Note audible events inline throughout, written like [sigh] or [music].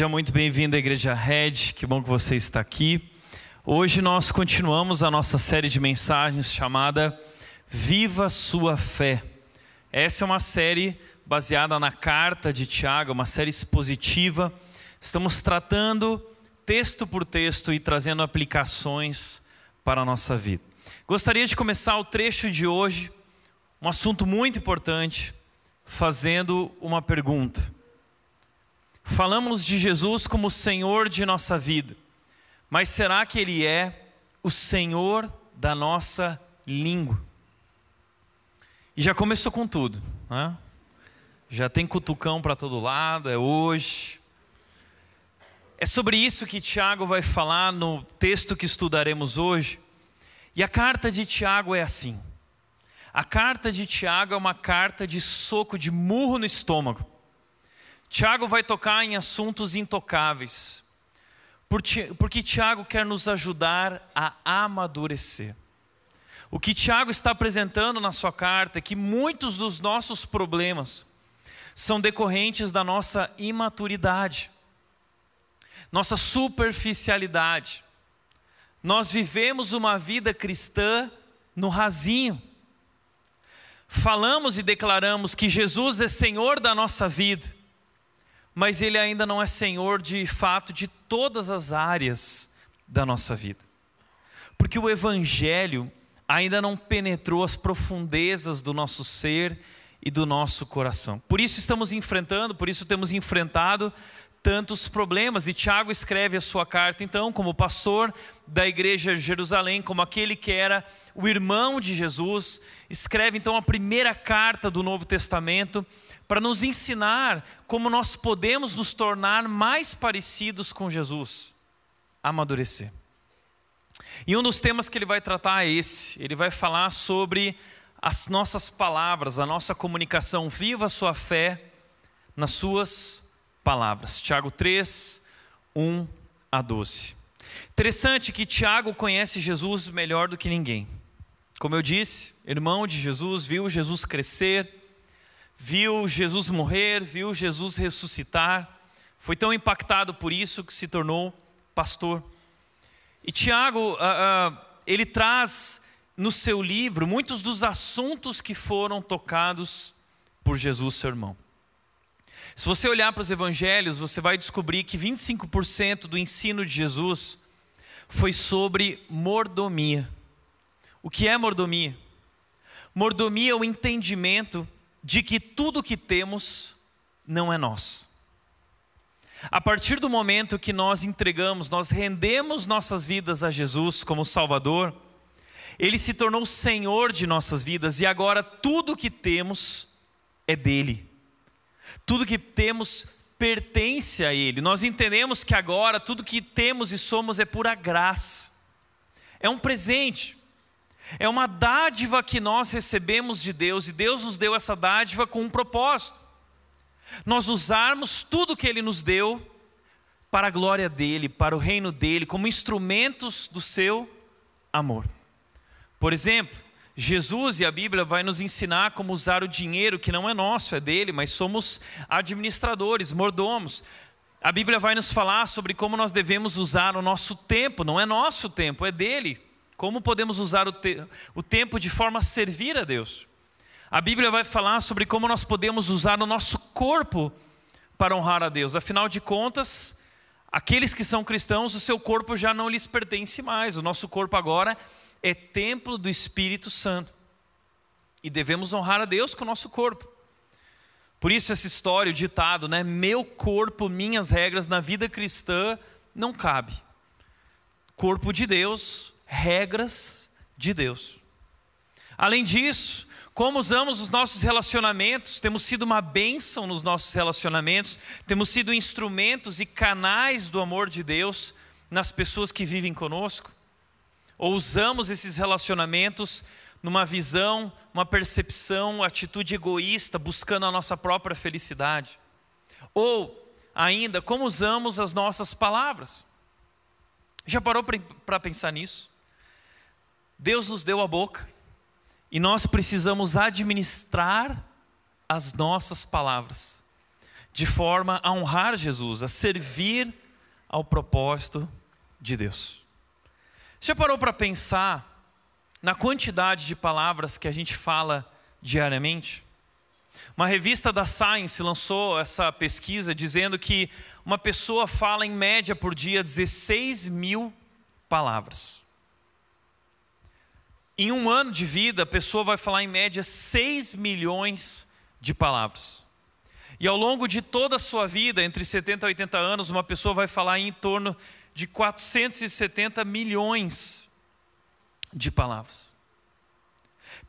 Seja muito bem-vindo à Igreja Red, que bom que você está aqui. Hoje nós continuamos a nossa série de mensagens chamada Viva Sua Fé. Essa é uma série baseada na carta de Tiago, uma série expositiva. Estamos tratando texto por texto e trazendo aplicações para a nossa vida. Gostaria de começar o trecho de hoje, um assunto muito importante fazendo uma pergunta. Falamos de Jesus como Senhor de nossa vida, mas será que Ele é o Senhor da nossa língua? E já começou com tudo, né? já tem cutucão para todo lado, é hoje. É sobre isso que Tiago vai falar no texto que estudaremos hoje. E a carta de Tiago é assim. A carta de Tiago é uma carta de soco, de murro no estômago. Tiago vai tocar em assuntos intocáveis, porque Tiago quer nos ajudar a amadurecer. O que Tiago está apresentando na sua carta é que muitos dos nossos problemas são decorrentes da nossa imaturidade, nossa superficialidade. Nós vivemos uma vida cristã no rasinho falamos e declaramos que Jesus é Senhor da nossa vida, mas Ele ainda não é Senhor de fato de todas as áreas da nossa vida, porque o Evangelho ainda não penetrou as profundezas do nosso ser e do nosso coração. Por isso estamos enfrentando, por isso temos enfrentado tantos problemas. E Tiago escreve a sua carta, então, como pastor da igreja de Jerusalém, como aquele que era o irmão de Jesus, escreve então a primeira carta do Novo Testamento para nos ensinar como nós podemos nos tornar mais parecidos com Jesus, amadurecer. E um dos temas que ele vai tratar é esse: ele vai falar sobre as nossas palavras, a nossa comunicação. Viva a sua fé nas suas palavras. Tiago 3, 1 a 12. Interessante que Tiago conhece Jesus melhor do que ninguém. Como eu disse, irmão de Jesus, viu Jesus crescer, viu Jesus morrer, viu Jesus ressuscitar, foi tão impactado por isso que se tornou pastor. E Tiago, uh, uh, ele traz no seu livro muitos dos assuntos que foram tocados por Jesus, seu irmão. Se você olhar para os evangelhos, você vai descobrir que 25% do ensino de Jesus foi sobre mordomia. O que é mordomia? Mordomia é o entendimento de que tudo que temos não é nosso. A partir do momento que nós entregamos, nós rendemos nossas vidas a Jesus como Salvador, Ele se tornou Senhor de nossas vidas e agora tudo que temos é dele. Tudo que temos pertence a Ele. Nós entendemos que agora tudo que temos e somos é pura graça. É um presente. É uma dádiva que nós recebemos de Deus e Deus nos deu essa dádiva com um propósito. Nós usarmos tudo que Ele nos deu para a glória dEle, para o reino dEle, como instrumentos do seu amor. Por exemplo, Jesus e a Bíblia vai nos ensinar como usar o dinheiro que não é nosso, é dele, mas somos administradores, mordomos. A Bíblia vai nos falar sobre como nós devemos usar o nosso tempo, não é nosso tempo, é dele, Como podemos usar o, te o tempo de forma a servir a Deus? A Bíblia vai falar sobre como nós podemos usar o nosso corpo para honrar a Deus. Afinal de contas, aqueles que são cristãos, o seu corpo já não lhes pertence mais. O nosso corpo agora é templo do Espírito Santo. E devemos honrar a Deus com o nosso corpo. Por isso essa história, o ditado, né? Meu corpo, minhas regras na vida cristã não cabe. Corpo de Deus, regras de Deus. Além disso, como usamos os nossos relacionamentos, temos sido uma bênção nos nossos relacionamentos, temos sido instrumentos e canais do amor de Deus nas pessoas que vivem conosco? Ou usamos esses relacionamentos numa visão, uma percepção, uma atitude egoísta, buscando a nossa própria felicidade? Ou, ainda, como usamos as nossas palavras? Já parou para pensar nisso? Deus nos deu a boca e nós precisamos administrar as nossas palavras de forma a honrar Jesus, a servir ao propósito de Deus. Já parou para pensar na quantidade de palavras que a gente fala diariamente? Uma revista da Science lançou essa pesquisa dizendo que uma pessoa fala em média por dia 16 mil palavras. Em um ano de vida, a pessoa vai falar em média 6 milhões de palavras. E ao longo de toda a sua vida, entre 70 e 80 anos, uma pessoa vai falar em torno de 470 milhões de palavras.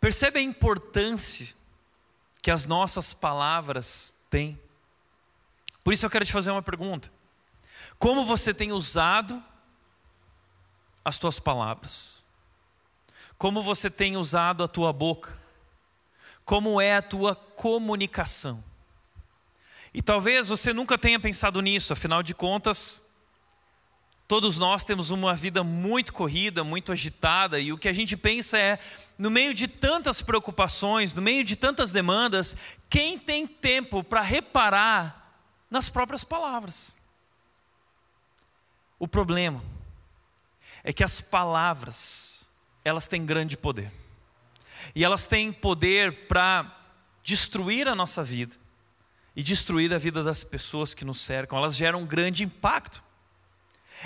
Percebe a importância que as nossas palavras têm? Por isso eu quero te fazer uma pergunta. Como você tem usado as tuas palavras? Como você tem usado a tua boca? Como é a tua comunicação? E talvez você nunca tenha pensado nisso, afinal de contas, Todos nós temos uma vida muito corrida, muito agitada, e o que a gente pensa é, no meio de tantas preocupações, no meio de tantas demandas, quem tem tempo para reparar nas próprias palavras? O problema é que as palavras, elas têm grande poder. E elas têm poder para destruir a nossa vida e destruir a vida das pessoas que nos cercam. Elas geram um grande impacto.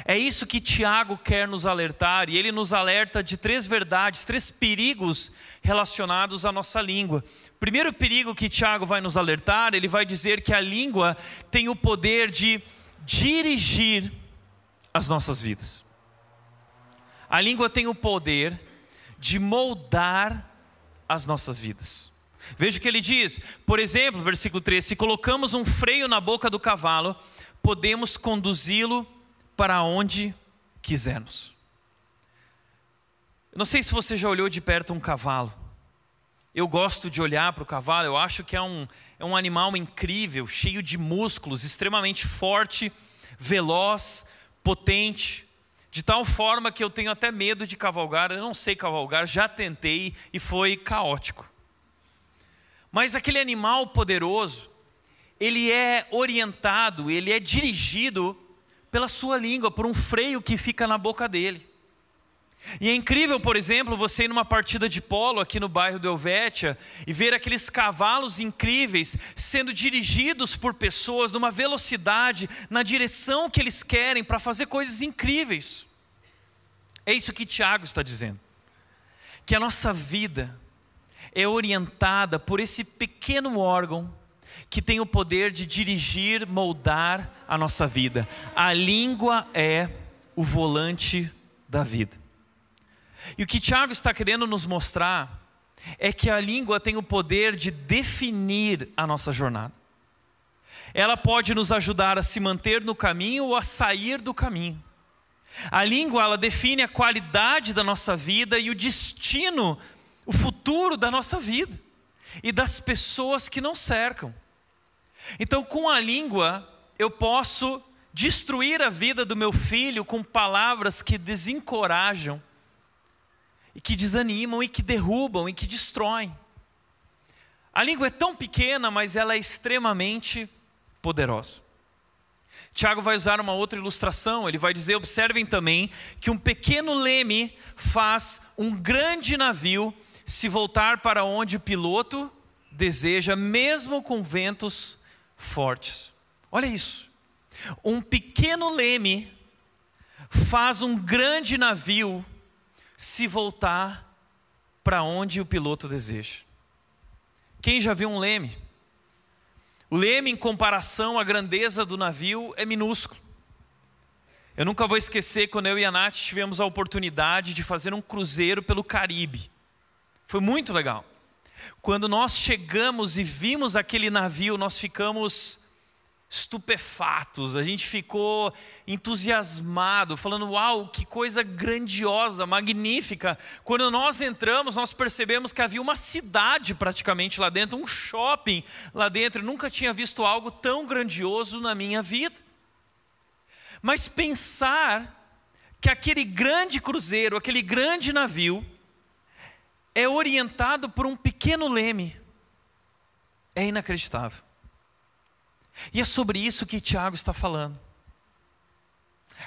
É isso que Tiago quer nos alertar, e ele nos alerta de três verdades, três perigos relacionados à nossa língua. Primeiro perigo que Tiago vai nos alertar, ele vai dizer que a língua tem o poder de dirigir as nossas vidas. A língua tem o poder de moldar as nossas vidas. Veja o que ele diz, por exemplo, versículo 3: se colocamos um freio na boca do cavalo, podemos conduzi-lo para onde quisermos. Eu não sei se você já olhou de perto um cavalo. Eu gosto de olhar para o cavalo, eu acho que é um, é um animal incrível, cheio de músculos, extremamente forte, veloz, potente, de tal forma que eu tenho até medo de cavalgar. Eu não sei cavalgar, já tentei e foi caótico. Mas aquele animal poderoso, ele é orientado, ele é dirigido pela sua língua, por um freio que fica na boca dele. E é incrível, por exemplo, você ir numa partida de polo aqui no bairro do Helvétia e ver aqueles cavalos incríveis sendo dirigidos por pessoas numa velocidade, na direção que eles querem para fazer coisas incríveis. É isso que Tiago está dizendo. Que a nossa vida é orientada por esse pequeno órgão que tem o poder de dirigir, moldar a nossa vida. A língua é o volante da vida. E o que Tiago está querendo nos mostrar é que a língua tem o poder de definir a nossa jornada. Ela pode nos ajudar a se manter no caminho ou a sair do caminho. A língua ela define a qualidade da nossa vida e o destino, o futuro da nossa vida e das pessoas que nos cercam. Então, com a língua, eu posso destruir a vida do meu filho com palavras que desencorajam, e que desanimam, e que derrubam, e que destroem. A língua é tão pequena, mas ela é extremamente poderosa. Tiago vai usar uma outra ilustração, ele vai dizer: observem também que um pequeno leme faz um grande navio se voltar para onde o piloto deseja, mesmo com ventos fortes. Olha isso. Um pequeno leme faz um grande navio se voltar para onde o piloto deseja. Quem já viu um leme? O leme, em comparação à grandeza do navio, é minúsculo. Eu nunca vou esquecer quando eu e a Nath tivemos a oportunidade de fazer um cruzeiro pelo Caribe. Foi muito legal. Quando nós chegamos e vimos aquele navio, nós ficamos estupefatos, a gente ficou entusiasmado, falando: Uau, que coisa grandiosa, magnífica. Quando nós entramos, nós percebemos que havia uma cidade praticamente lá dentro, um shopping lá dentro. Eu nunca tinha visto algo tão grandioso na minha vida. Mas pensar que aquele grande cruzeiro, aquele grande navio, é orientado por um pequeno leme, é inacreditável. E é sobre isso que Tiago está falando.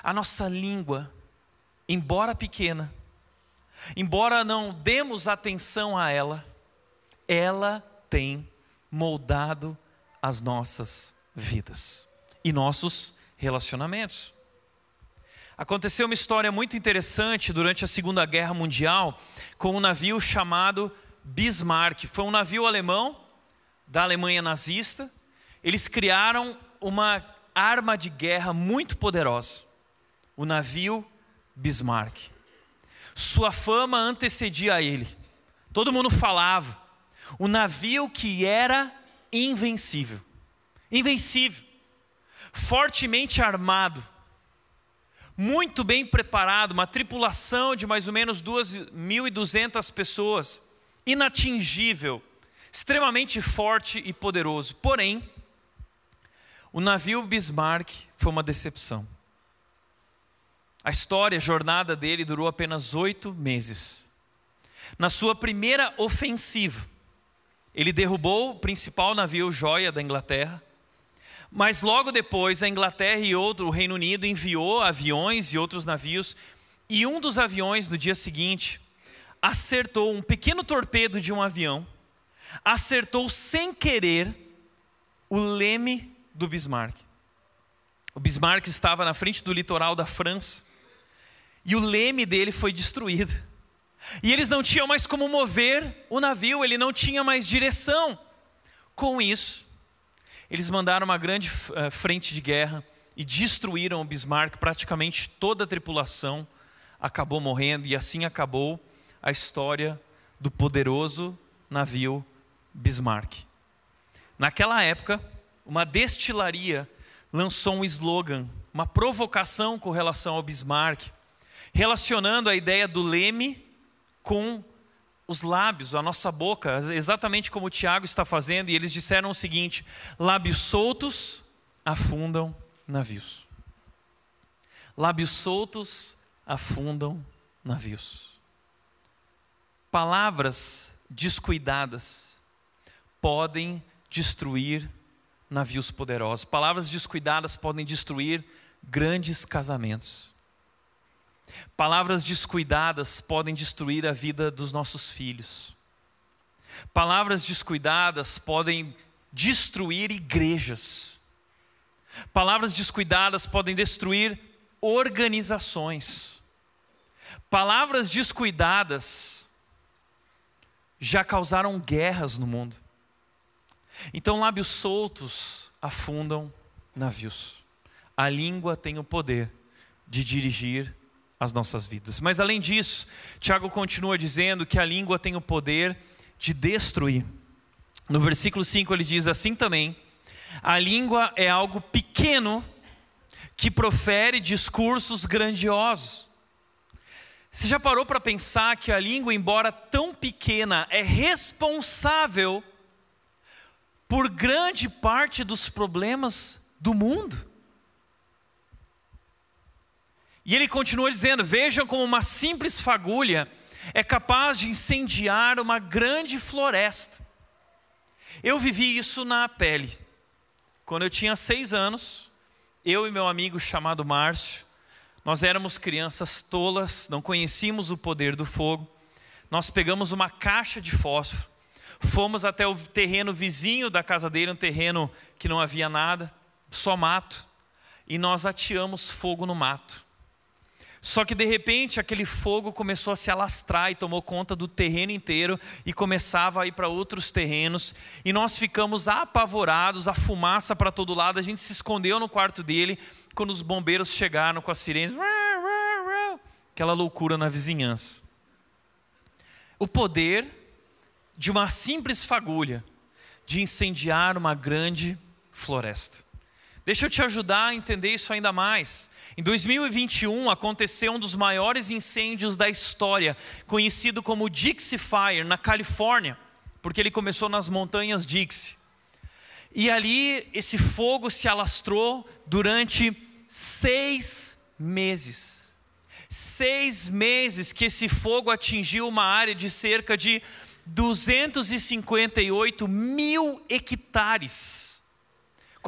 A nossa língua, embora pequena, embora não demos atenção a ela, ela tem moldado as nossas vidas e nossos relacionamentos. Aconteceu uma história muito interessante durante a Segunda Guerra Mundial com um navio chamado Bismarck. Foi um navio alemão da Alemanha nazista eles criaram uma arma de guerra muito poderosa, o navio Bismarck. Sua fama antecedia a ele. Todo mundo falava. O navio que era invencível. Invencível. Fortemente armado. Muito bem preparado, uma tripulação de mais ou menos 2.200 pessoas. Inatingível. Extremamente forte e poderoso. Porém, o navio Bismarck foi uma decepção. A história, a jornada dele durou apenas oito meses. Na sua primeira ofensiva, ele derrubou o principal navio joia da Inglaterra, mas logo depois a Inglaterra e outro, o Reino Unido enviou aviões e outros navios, e um dos aviões no dia seguinte acertou um pequeno torpedo de um avião, acertou sem querer o leme do Bismarck. O Bismarck estava na frente do litoral da França e o leme dele foi destruído. E eles não tinham mais como mover o navio, ele não tinha mais direção. Com isso, eles mandaram uma grande uh, frente de guerra e destruíram o Bismarck. Praticamente toda a tripulação acabou morrendo, e assim acabou a história do poderoso navio Bismarck. Naquela época, uma destilaria lançou um slogan, uma provocação com relação ao Bismarck, relacionando a ideia do leme com os lábios, a nossa boca, exatamente como o Tiago está fazendo, e eles disseram o seguinte: lábios soltos afundam navios. Lábios soltos afundam navios. Palavras descuidadas podem destruir navios poderosos. Palavras descuidadas podem destruir grandes casamentos. Palavras descuidadas podem destruir a vida dos nossos filhos. Palavras descuidadas podem destruir igrejas. Palavras descuidadas podem destruir organizações. Palavras descuidadas já causaram guerras no mundo. Então, lábios soltos afundam navios. A língua tem o poder de dirigir as nossas vidas. Mas além disso, Tiago continua dizendo que a língua tem o poder de destruir. No versículo 5 ele diz assim também: a língua é algo pequeno que profere discursos grandiosos. Você já parou para pensar que a língua, embora tão pequena, é responsável por grande parte dos problemas do mundo. E ele continua dizendo: Vejam como uma simples fagulha é capaz de incendiar uma grande floresta. Eu vivi isso na pele. Quando eu tinha seis anos, eu e meu amigo chamado Márcio, nós éramos crianças tolas, não conhecíamos o poder do fogo. Nós pegamos uma caixa de fósforo, fomos até o terreno vizinho da casa dele, um terreno que não havia nada, só mato, e nós ateamos fogo no mato. Só que de repente aquele fogo começou a se alastrar e tomou conta do terreno inteiro e começava a ir para outros terrenos. E nós ficamos apavorados, a fumaça para todo lado. A gente se escondeu no quarto dele quando os bombeiros chegaram com as sirenes. Aquela loucura na vizinhança. O poder de uma simples fagulha de incendiar uma grande floresta. Deixa eu te ajudar a entender isso ainda mais. Em 2021 aconteceu um dos maiores incêndios da história, conhecido como Dixie Fire, na Califórnia, porque ele começou nas montanhas Dixie. E ali esse fogo se alastrou durante seis meses. Seis meses que esse fogo atingiu uma área de cerca de 258 mil hectares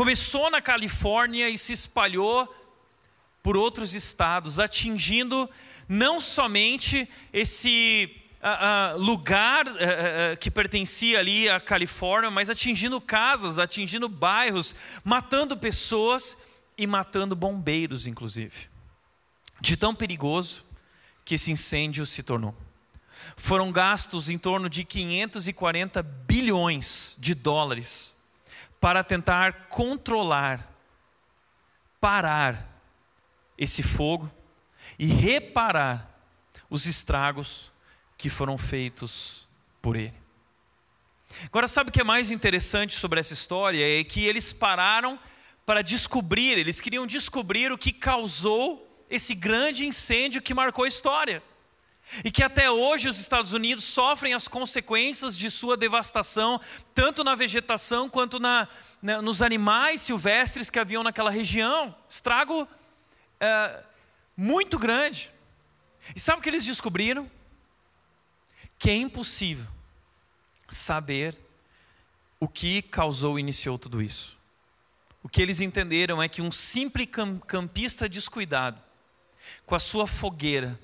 Começou na Califórnia e se espalhou por outros estados, atingindo não somente esse uh, uh, lugar uh, que pertencia ali à Califórnia, mas atingindo casas, atingindo bairros, matando pessoas e matando bombeiros, inclusive. De tão perigoso que esse incêndio se tornou. Foram gastos em torno de 540 bilhões de dólares para tentar controlar, parar esse fogo e reparar os estragos que foram feitos por ele. Agora, sabe o que é mais interessante sobre essa história? É que eles pararam para descobrir, eles queriam descobrir o que causou esse grande incêndio que marcou a história. E que até hoje os Estados Unidos sofrem as consequências de sua devastação, tanto na vegetação quanto na, na, nos animais silvestres que haviam naquela região. Estrago é, muito grande. E sabe o que eles descobriram? Que é impossível saber o que causou e iniciou tudo isso. O que eles entenderam é que um simples campista descuidado, com a sua fogueira,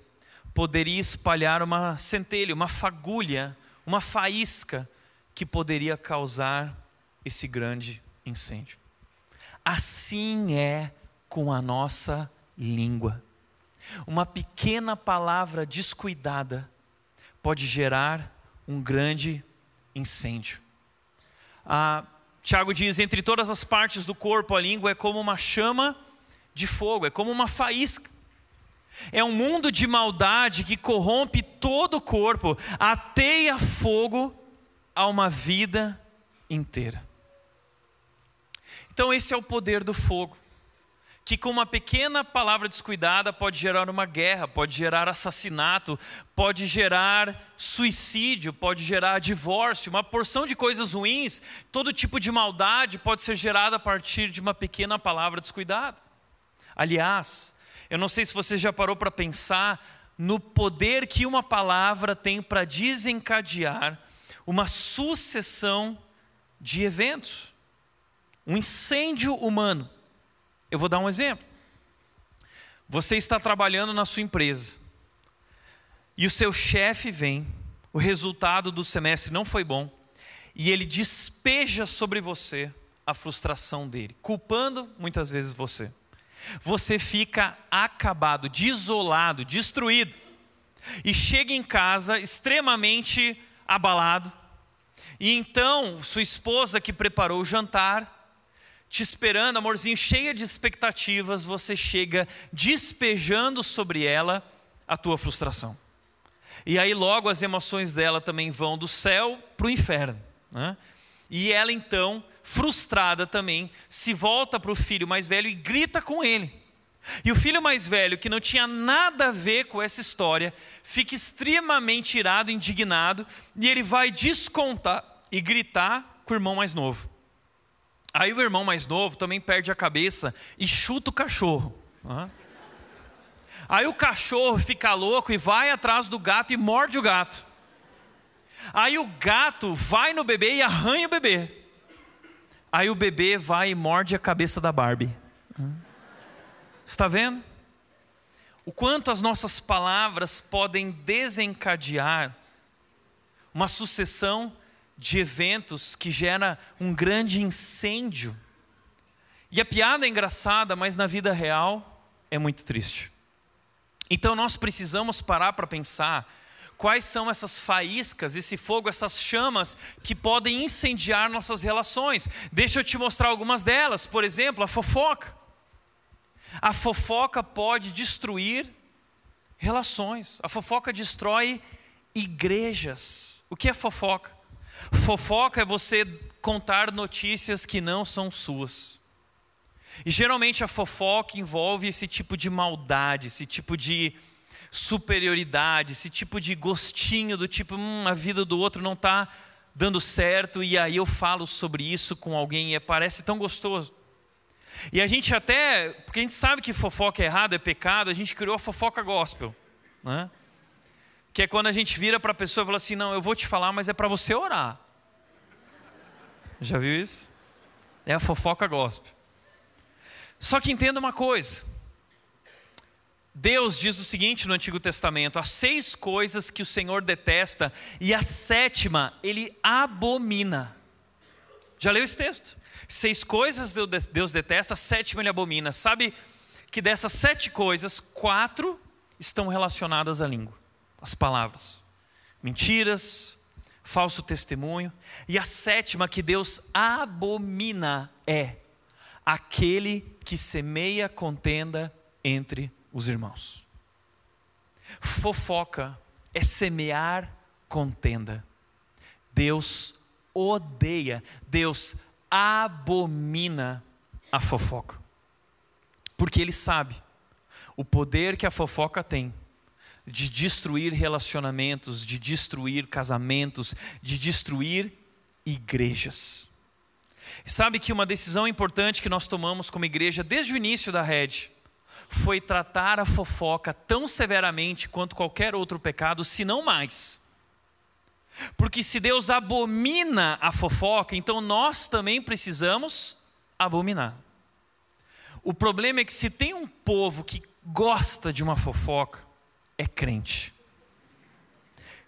poderia espalhar uma centelha, uma fagulha, uma faísca que poderia causar esse grande incêndio. Assim é com a nossa língua. Uma pequena palavra descuidada pode gerar um grande incêndio. Ah, Tiago diz: entre todas as partes do corpo, a língua é como uma chama de fogo, é como uma faísca. É um mundo de maldade que corrompe todo o corpo, ateia fogo a uma vida inteira. Então, esse é o poder do fogo, que com uma pequena palavra descuidada pode gerar uma guerra, pode gerar assassinato, pode gerar suicídio, pode gerar divórcio, uma porção de coisas ruins, todo tipo de maldade pode ser gerada a partir de uma pequena palavra descuidada. Aliás, eu não sei se você já parou para pensar no poder que uma palavra tem para desencadear uma sucessão de eventos. Um incêndio humano. Eu vou dar um exemplo. Você está trabalhando na sua empresa e o seu chefe vem, o resultado do semestre não foi bom, e ele despeja sobre você a frustração dele, culpando muitas vezes você você fica acabado, desolado, destruído. E chega em casa extremamente abalado. E então, sua esposa que preparou o jantar, te esperando, amorzinho, cheia de expectativas, você chega despejando sobre ela a tua frustração. E aí logo as emoções dela também vão do céu para o inferno. Né? E ela então frustrada também, se volta para o filho mais velho e grita com ele. E o filho mais velho, que não tinha nada a ver com essa história, fica extremamente irado, indignado, e ele vai descontar e gritar com o irmão mais novo. Aí o irmão mais novo também perde a cabeça e chuta o cachorro. Aí o cachorro fica louco e vai atrás do gato e morde o gato. Aí o gato vai no bebê e arranha o bebê. Aí o bebê vai e morde a cabeça da Barbie. Está vendo? O quanto as nossas palavras podem desencadear uma sucessão de eventos que gera um grande incêndio. E a piada é engraçada, mas na vida real é muito triste. Então nós precisamos parar para pensar quais são essas faíscas, esse fogo, essas chamas que podem incendiar nossas relações. Deixa eu te mostrar algumas delas. Por exemplo, a fofoca. A fofoca pode destruir relações. A fofoca destrói igrejas. O que é fofoca? Fofoca é você contar notícias que não são suas. E geralmente a fofoca envolve esse tipo de maldade, esse tipo de superioridade, esse tipo de gostinho do tipo, hum, a vida do outro não está dando certo e aí eu falo sobre isso com alguém e parece tão gostoso. E a gente até, porque a gente sabe que fofoca é errado, é pecado, a gente criou a fofoca gospel, né? Que é quando a gente vira para a pessoa e fala assim: "Não, eu vou te falar, mas é para você orar". Já viu isso? É a fofoca gospel. Só que entenda uma coisa. Deus diz o seguinte no Antigo Testamento: há seis coisas que o Senhor detesta, e a sétima ele abomina. Já leu esse texto? Seis coisas Deus detesta, a sétima ele abomina. Sabe que dessas sete coisas, quatro estão relacionadas à língua, as palavras. Mentiras, falso testemunho. E a sétima que Deus abomina é aquele que semeia contenda entre os irmãos. Fofoca é semear contenda. Deus odeia, Deus abomina a fofoca. Porque Ele sabe o poder que a fofoca tem de destruir relacionamentos, de destruir casamentos, de destruir igrejas. Sabe que uma decisão importante que nós tomamos como igreja desde o início da rede foi tratar a fofoca tão severamente quanto qualquer outro pecado, se não mais. Porque se Deus abomina a fofoca, então nós também precisamos abominar. O problema é que se tem um povo que gosta de uma fofoca, é crente.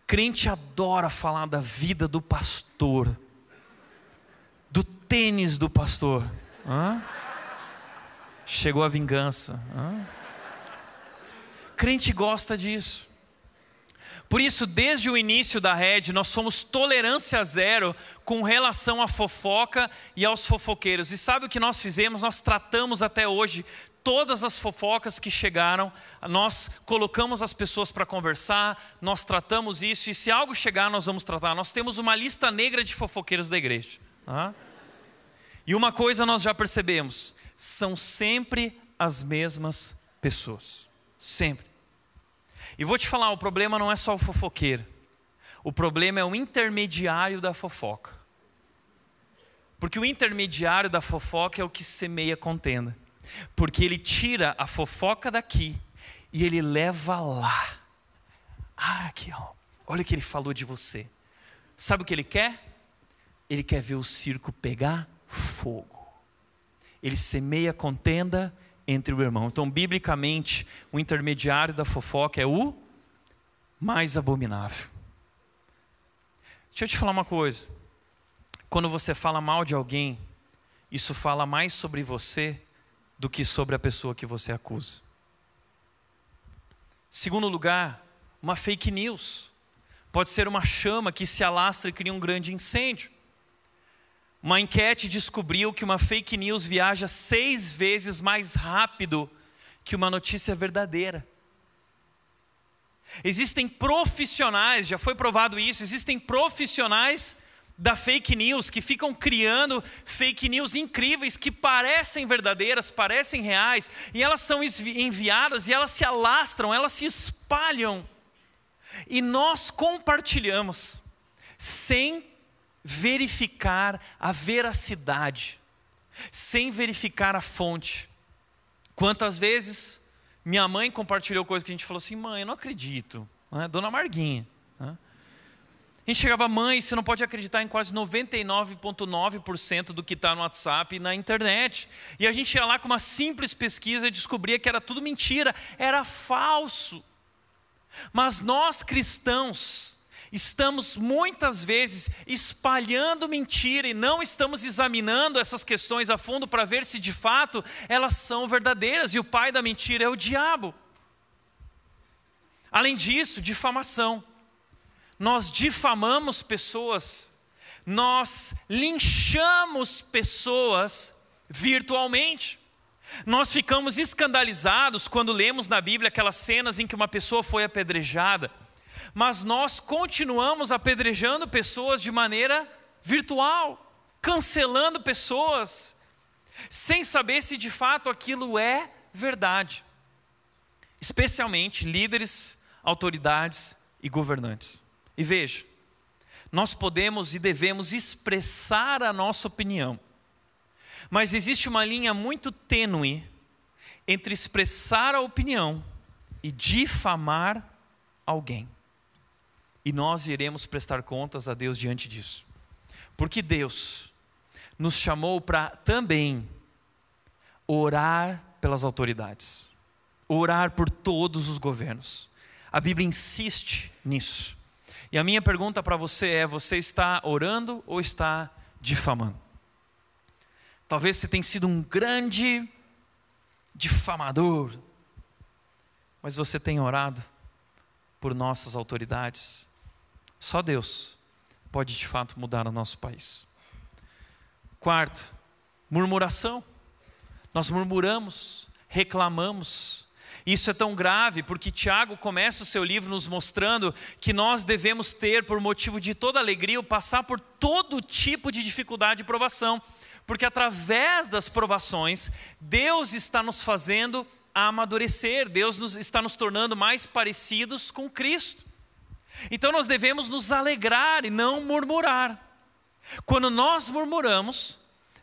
Crente adora falar da vida do pastor do tênis do pastor. Hã? Chegou a vingança. Hã? Crente gosta disso. Por isso, desde o início da rede, nós somos tolerância zero com relação à fofoca e aos fofoqueiros. E sabe o que nós fizemos? Nós tratamos até hoje todas as fofocas que chegaram, nós colocamos as pessoas para conversar, nós tratamos isso, e se algo chegar, nós vamos tratar. Nós temos uma lista negra de fofoqueiros da igreja. E uma coisa nós já percebemos: são sempre as mesmas pessoas. Sempre. E vou te falar: o problema não é só o fofoqueiro, o problema é o intermediário da fofoca. Porque o intermediário da fofoca é o que semeia contenda. Porque ele tira a fofoca daqui e ele leva lá. Ah, aqui, ó. Olha o que ele falou de você. Sabe o que ele quer? Ele quer ver o circo pegar fogo. Ele semeia contenda entre o irmão. Então, biblicamente, o intermediário da fofoca é o mais abominável. Deixa eu te falar uma coisa. Quando você fala mal de alguém, isso fala mais sobre você do que sobre a pessoa que você acusa. Segundo lugar, uma fake news. Pode ser uma chama que se alastra e cria um grande incêndio. Uma enquete descobriu que uma fake news viaja seis vezes mais rápido que uma notícia verdadeira. Existem profissionais, já foi provado isso, existem profissionais da fake news que ficam criando fake news incríveis que parecem verdadeiras, parecem reais, e elas são enviadas e elas se alastram, elas se espalham. E nós compartilhamos sem verificar a veracidade, sem verificar a fonte. Quantas vezes minha mãe compartilhou coisas que a gente falou assim, mãe, eu não acredito, né? Dona Marguinha. Né? A gente chegava, mãe, você não pode acreditar em quase 99,9% do que está no WhatsApp e na internet. E a gente ia lá com uma simples pesquisa e descobria que era tudo mentira, era falso. Mas nós cristãos estamos muitas vezes espalhando mentira e não estamos examinando essas questões a fundo para ver se de fato elas são verdadeiras e o pai da mentira é o diabo. Além disso, difamação nós difamamos pessoas, nós linchamos pessoas virtualmente. Nós ficamos escandalizados quando lemos na Bíblia aquelas cenas em que uma pessoa foi apedrejada, mas nós continuamos apedrejando pessoas de maneira virtual, cancelando pessoas, sem saber se de fato aquilo é verdade. Especialmente líderes, autoridades e governantes. E veja, nós podemos e devemos expressar a nossa opinião, mas existe uma linha muito tênue entre expressar a opinião e difamar alguém. E nós iremos prestar contas a Deus diante disso. Porque Deus nos chamou para também orar pelas autoridades, orar por todos os governos. A Bíblia insiste nisso. E a minha pergunta para você é: você está orando ou está difamando? Talvez você tenha sido um grande difamador, mas você tem orado por nossas autoridades. Só Deus pode de fato mudar o nosso país. Quarto, murmuração. Nós murmuramos, reclamamos, isso é tão grave porque Tiago começa o seu livro nos mostrando que nós devemos ter, por motivo de toda alegria, passar por todo tipo de dificuldade e provação, porque através das provações, Deus está nos fazendo amadurecer, Deus nos, está nos tornando mais parecidos com Cristo. Então nós devemos nos alegrar e não murmurar. Quando nós murmuramos,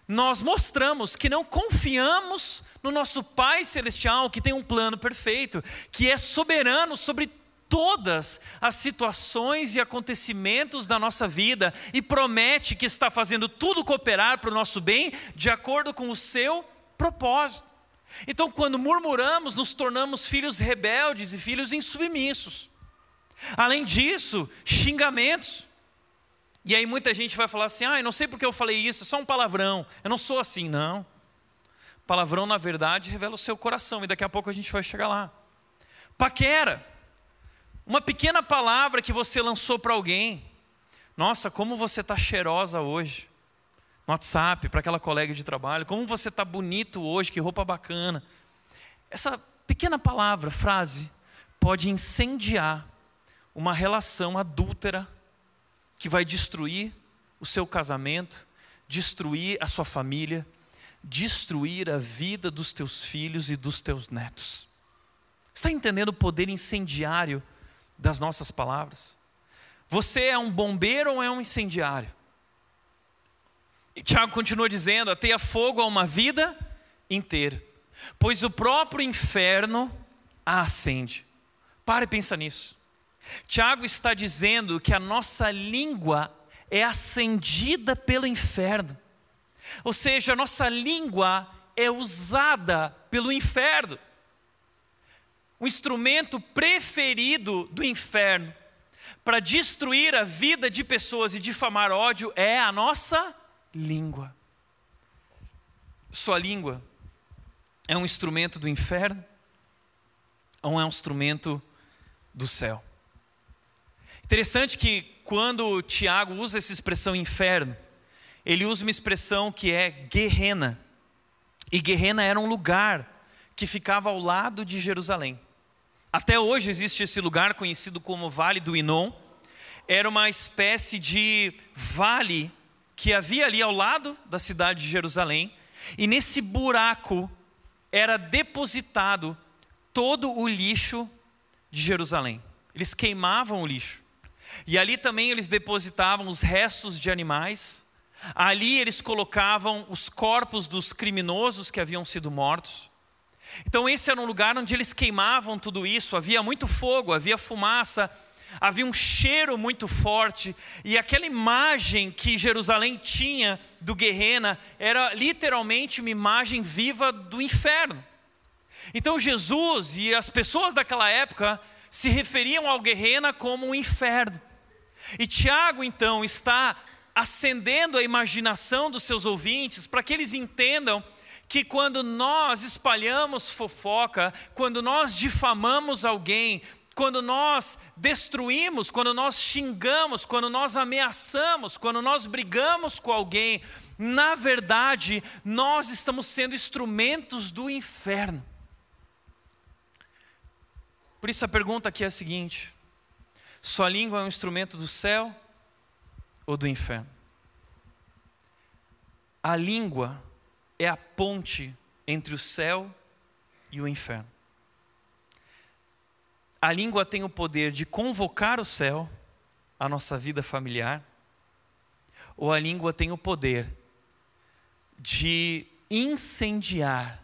nós mostramos que não confiamos no nosso Pai Celestial, que tem um plano perfeito, que é soberano sobre todas as situações e acontecimentos da nossa vida e promete que está fazendo tudo cooperar para o nosso bem, de acordo com o seu propósito. Então, quando murmuramos, nos tornamos filhos rebeldes e filhos insubmissos. Além disso, xingamentos. E aí muita gente vai falar assim: ah, eu não sei porque eu falei isso, é só um palavrão. Eu não sou assim, não. Palavrão, na verdade, revela o seu coração, e daqui a pouco a gente vai chegar lá. Paquera. Uma pequena palavra que você lançou para alguém. Nossa, como você está cheirosa hoje. No WhatsApp, para aquela colega de trabalho. Como você está bonito hoje, que roupa bacana. Essa pequena palavra, frase, pode incendiar uma relação adúltera que vai destruir o seu casamento, destruir a sua família, destruir a vida dos teus filhos e dos teus netos. Está entendendo o poder incendiário das nossas palavras? Você é um bombeiro ou é um incendiário? E Tiago continua dizendo: ateia fogo a uma vida inteira, pois o próprio inferno a acende. Pare e pensa nisso. Tiago está dizendo que a nossa língua é acendida pelo inferno. Ou seja, a nossa língua é usada pelo inferno. O instrumento preferido do inferno para destruir a vida de pessoas e difamar ódio é a nossa língua. Sua língua é um instrumento do inferno ou é um instrumento do céu? Interessante que quando Tiago usa essa expressão inferno, ele usa uma expressão que é guerrena. E Guerrena era um lugar que ficava ao lado de Jerusalém. Até hoje existe esse lugar conhecido como Vale do Inon. Era uma espécie de vale que havia ali ao lado da cidade de Jerusalém. E nesse buraco era depositado todo o lixo de Jerusalém. Eles queimavam o lixo. E ali também eles depositavam os restos de animais Ali eles colocavam os corpos dos criminosos que haviam sido mortos. Então, esse era um lugar onde eles queimavam tudo isso. Havia muito fogo, havia fumaça havia um cheiro muito forte, e aquela imagem que Jerusalém tinha do Guerrena era literalmente uma imagem viva do inferno. Então Jesus e as pessoas daquela época se referiam ao Guerrena como um inferno. E Tiago então está acendendo a imaginação dos seus ouvintes para que eles entendam que quando nós espalhamos fofoca, quando nós difamamos alguém, quando nós destruímos, quando nós xingamos, quando nós ameaçamos, quando nós brigamos com alguém, na verdade, nós estamos sendo instrumentos do inferno. Por isso a pergunta aqui é a seguinte: sua língua é um instrumento do céu ou do inferno? A língua é a ponte entre o céu e o inferno a língua tem o poder de convocar o céu à nossa vida familiar, ou a língua tem o poder de incendiar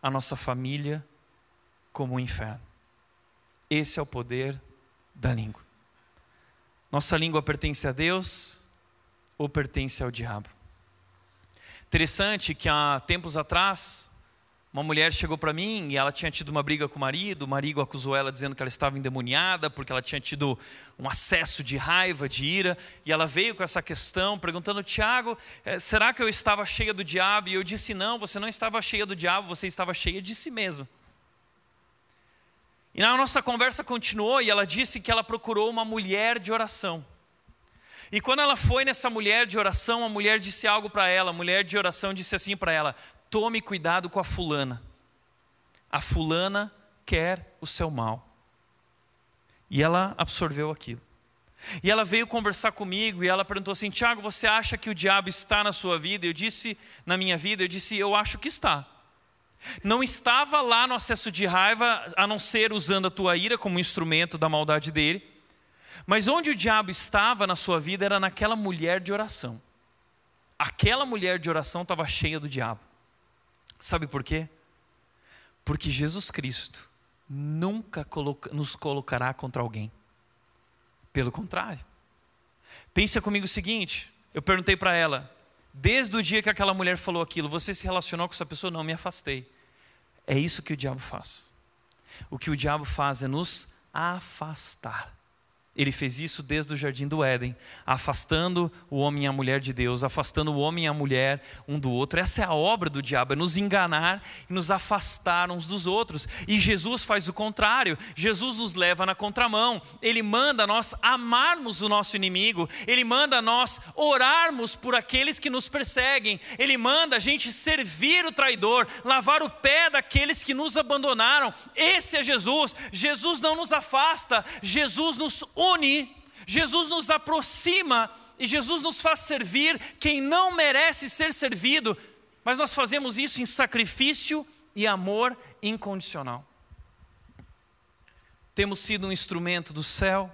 a nossa família como o inferno. Esse é o poder da língua. Nossa língua pertence a Deus ou pertence ao diabo? Interessante que há tempos atrás, uma mulher chegou para mim e ela tinha tido uma briga com o marido, o marido acusou ela dizendo que ela estava endemoniada porque ela tinha tido um acesso de raiva, de ira, e ela veio com essa questão perguntando: "Tiago, eh, será que eu estava cheia do diabo?" E eu disse: "Não, você não estava cheia do diabo, você estava cheia de si mesma." E na nossa conversa continuou e ela disse que ela procurou uma mulher de oração. E quando ela foi nessa mulher de oração, a mulher disse algo para ela, a mulher de oração disse assim para ela: tome cuidado com a fulana. A fulana quer o seu mal. E ela absorveu aquilo. E ela veio conversar comigo e ela perguntou assim: Tiago, você acha que o diabo está na sua vida? Eu disse, na minha vida, eu disse, eu acho que está. Não estava lá no acesso de raiva, a não ser usando a tua ira como instrumento da maldade dele. Mas onde o diabo estava na sua vida era naquela mulher de oração. Aquela mulher de oração estava cheia do diabo. Sabe por quê? Porque Jesus Cristo nunca nos colocará contra alguém. Pelo contrário. Pensa comigo o seguinte: eu perguntei para ela, desde o dia que aquela mulher falou aquilo, você se relacionou com essa pessoa? Não, me afastei. É isso que o diabo faz. O que o diabo faz é nos afastar. Ele fez isso desde o jardim do Éden, afastando o homem e a mulher de Deus, afastando o homem e a mulher um do outro. Essa é a obra do diabo, é nos enganar e nos afastar uns dos outros. E Jesus faz o contrário. Jesus nos leva na contramão. Ele manda nós amarmos o nosso inimigo, ele manda nós orarmos por aqueles que nos perseguem. Ele manda a gente servir o traidor, lavar o pé daqueles que nos abandonaram. Esse é Jesus. Jesus não nos afasta, Jesus nos Jesus nos aproxima e Jesus nos faz servir quem não merece ser servido, mas nós fazemos isso em sacrifício e amor incondicional. Temos sido um instrumento do céu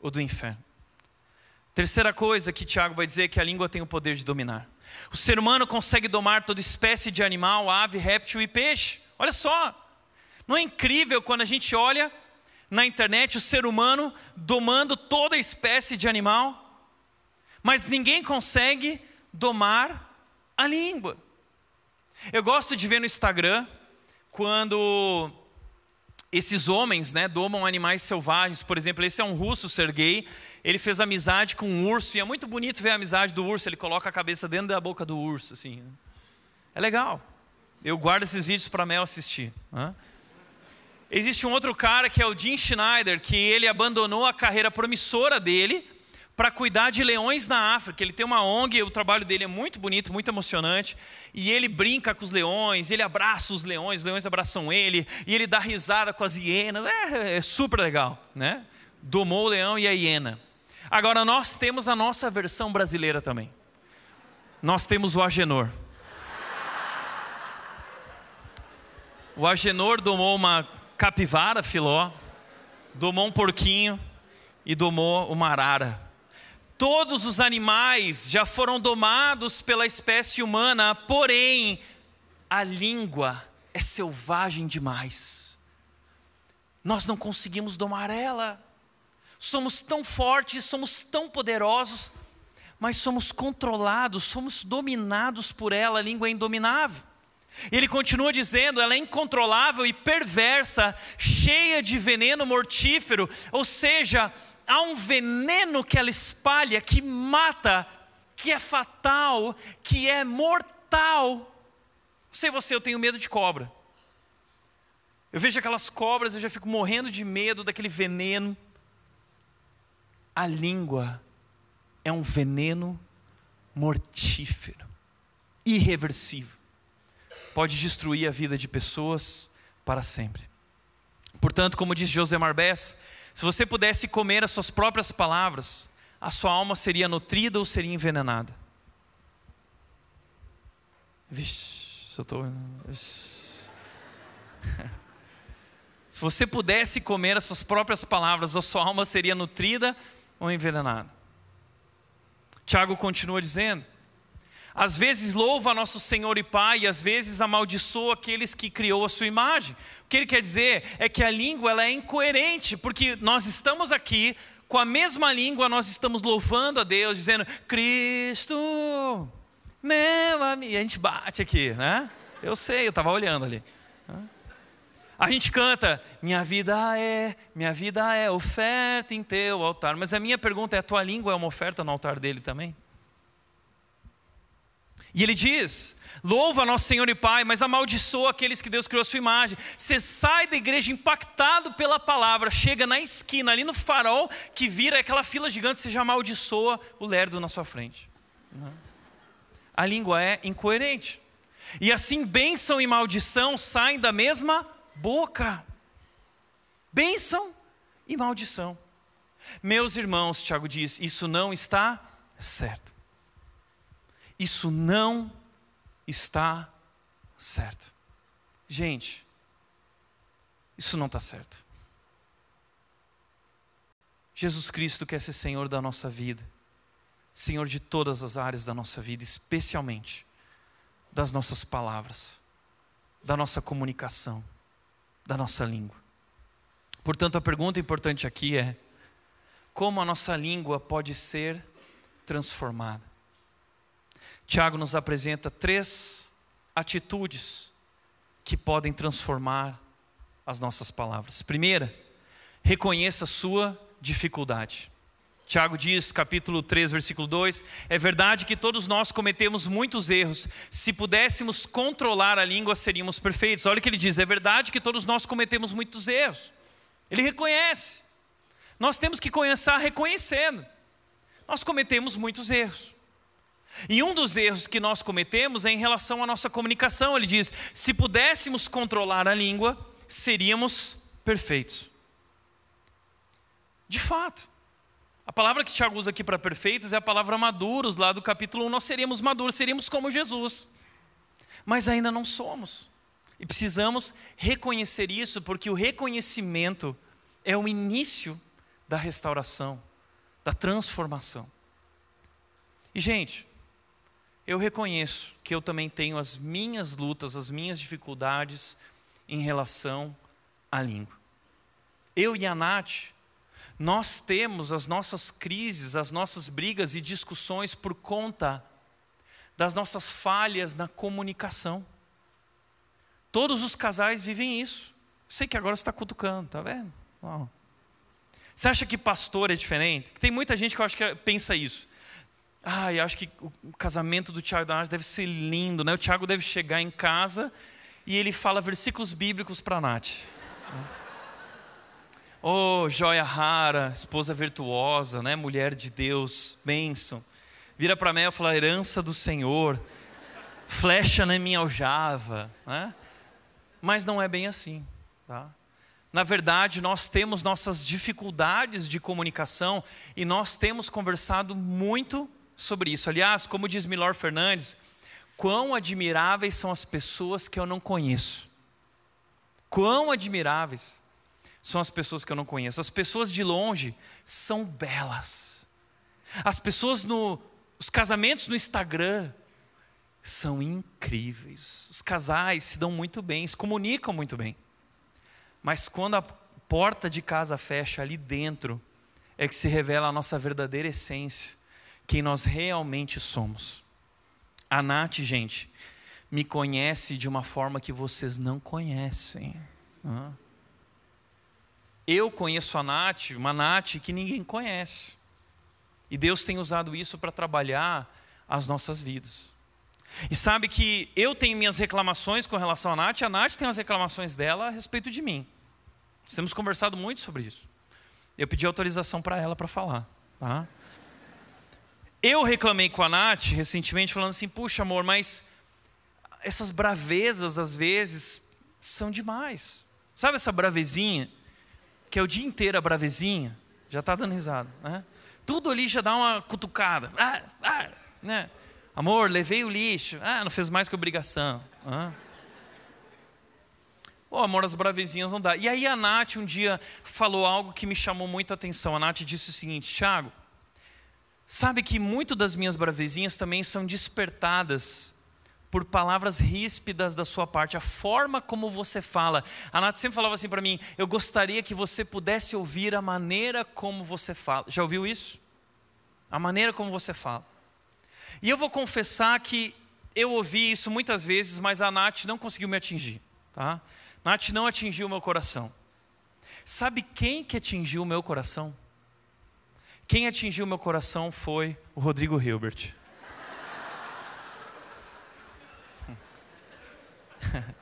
ou do inferno. Terceira coisa que Tiago vai dizer é que a língua tem o poder de dominar. O ser humano consegue domar toda espécie de animal, ave, réptil e peixe. Olha só, não é incrível quando a gente olha na internet o ser humano domando toda espécie de animal, mas ninguém consegue domar a língua. Eu gosto de ver no Instagram quando esses homens né, domam animais selvagens. Por exemplo, esse é um russo, Sergei. Ele fez amizade com um urso e é muito bonito ver a amizade do urso. Ele coloca a cabeça dentro da boca do urso. Assim. É legal. Eu guardo esses vídeos para Mel assistir. Né? Existe um outro cara que é o Jim Schneider, que ele abandonou a carreira promissora dele para cuidar de leões na África. Ele tem uma ONG, o trabalho dele é muito bonito, muito emocionante, e ele brinca com os leões, ele abraça os leões, os leões abraçam ele, e ele dá risada com as hienas. É, é super legal, né? Domou o leão e a hiena. Agora nós temos a nossa versão brasileira também. Nós temos o Agenor. O Agenor domou uma capivara, filó, domou um porquinho e domou uma arara. Todos os animais já foram domados pela espécie humana, porém, a língua é selvagem demais. Nós não conseguimos domar ela. somos tão fortes, somos tão poderosos, mas somos controlados, somos dominados por ela, a língua é indominável. Ele continua dizendo, ela é incontrolável e perversa, cheia de veneno mortífero, ou seja, há um veneno que ela espalha que mata, que é fatal, que é mortal. Não sei você, eu tenho medo de cobra. Eu vejo aquelas cobras, eu já fico morrendo de medo daquele veneno. A língua é um veneno mortífero, irreversível. Pode destruir a vida de pessoas para sempre. Portanto, como diz José Marbés, se você pudesse comer as suas próprias palavras, a sua alma seria nutrida ou seria envenenada? Vixe, eu estou. [laughs] Se você pudesse comer as suas próprias palavras, a sua alma seria nutrida ou envenenada? Tiago continua dizendo: às vezes louva nosso Senhor e Pai, e às vezes amaldiçoa aqueles que criou a sua imagem. O que ele quer dizer é que a língua ela é incoerente, porque nós estamos aqui com a mesma língua, nós estamos louvando a Deus, dizendo: Cristo, meu amigo. A gente bate aqui, né? Eu sei, eu estava olhando ali. A gente canta, minha vida é, minha vida é oferta em teu altar. Mas a minha pergunta é: a tua língua é uma oferta no altar dele também? E ele diz: louva nosso Senhor e Pai, mas amaldiçoa aqueles que Deus criou a sua imagem. Você sai da igreja impactado pela palavra, chega na esquina, ali no farol, que vira aquela fila gigante, você já amaldiçoa o lerdo na sua frente. A língua é incoerente. E assim, bênção e maldição saem da mesma boca. Bênção e maldição. Meus irmãos, Tiago diz, isso não está certo. Isso não está certo. Gente, isso não está certo. Jesus Cristo quer ser Senhor da nossa vida, Senhor de todas as áreas da nossa vida, especialmente das nossas palavras, da nossa comunicação, da nossa língua. Portanto, a pergunta importante aqui é: como a nossa língua pode ser transformada? Tiago nos apresenta três atitudes que podem transformar as nossas palavras. Primeira, reconheça a sua dificuldade. Tiago diz, capítulo 3, versículo 2: É verdade que todos nós cometemos muitos erros. Se pudéssemos controlar a língua, seríamos perfeitos. Olha o que ele diz: é verdade que todos nós cometemos muitos erros. Ele reconhece. Nós temos que começar reconhecendo. Nós cometemos muitos erros. E um dos erros que nós cometemos é em relação à nossa comunicação. Ele diz: se pudéssemos controlar a língua, seríamos perfeitos. De fato. A palavra que Tiago usa aqui para perfeitos é a palavra maduros, lá do capítulo 1. Nós seríamos maduros, seríamos como Jesus. Mas ainda não somos. E precisamos reconhecer isso, porque o reconhecimento é o início da restauração, da transformação. E, gente, eu reconheço que eu também tenho as minhas lutas, as minhas dificuldades em relação à língua. Eu e a Nath, nós temos as nossas crises, as nossas brigas e discussões por conta das nossas falhas na comunicação. Todos os casais vivem isso. Sei que agora você está cutucando, tá vendo? Você acha que pastor é diferente? Tem muita gente que eu acho que pensa isso. Ah, acho que o casamento do Tiago da Nath deve ser lindo, né? O Tiago deve chegar em casa e ele fala versículos bíblicos para a Nath. Oh, joia rara, esposa virtuosa, né? Mulher de Deus, bênção. Vira para mim e fala, herança do Senhor, flecha na minha aljava, né? Mas não é bem assim, tá? Na verdade, nós temos nossas dificuldades de comunicação e nós temos conversado muito sobre isso. Aliás, como diz Milor Fernandes, quão admiráveis são as pessoas que eu não conheço. Quão admiráveis são as pessoas que eu não conheço. As pessoas de longe são belas. As pessoas no os casamentos no Instagram são incríveis. Os casais se dão muito bem, se comunicam muito bem. Mas quando a porta de casa fecha ali dentro, é que se revela a nossa verdadeira essência, quem nós realmente somos. A Nath, gente, me conhece de uma forma que vocês não conhecem. Eu conheço a Nath, uma Nath que ninguém conhece. E Deus tem usado isso para trabalhar as nossas vidas. E sabe que eu tenho minhas reclamações com relação à Nath, a Nath tem as reclamações dela a respeito de mim. Nós temos conversado muito sobre isso. Eu pedi autorização para ela para falar. Tá? Eu reclamei com a Nath recentemente, falando assim: puxa, amor, mas essas bravezas às vezes são demais. Sabe essa bravezinha? Que é o dia inteiro a bravezinha? Já está dando risada, né? Tudo ali já dá uma cutucada. Ah, ah, né? Amor, levei o lixo. Ah, não fez mais que obrigação. Ah. Oh, amor, as bravezinhas não dá. E aí a Nath um dia falou algo que me chamou muita atenção. A Nath disse o seguinte, Tiago, sabe que muito das minhas bravezinhas também são despertadas por palavras ríspidas da sua parte, a forma como você fala. A Nath sempre falava assim para mim: eu gostaria que você pudesse ouvir a maneira como você fala. Já ouviu isso? A maneira como você fala. E eu vou confessar que eu ouvi isso muitas vezes, mas a Nath não conseguiu me atingir. Tá? Nath não atingiu o meu coração. Sabe quem que atingiu o meu coração? Quem atingiu meu coração foi o Rodrigo Hilbert. [laughs]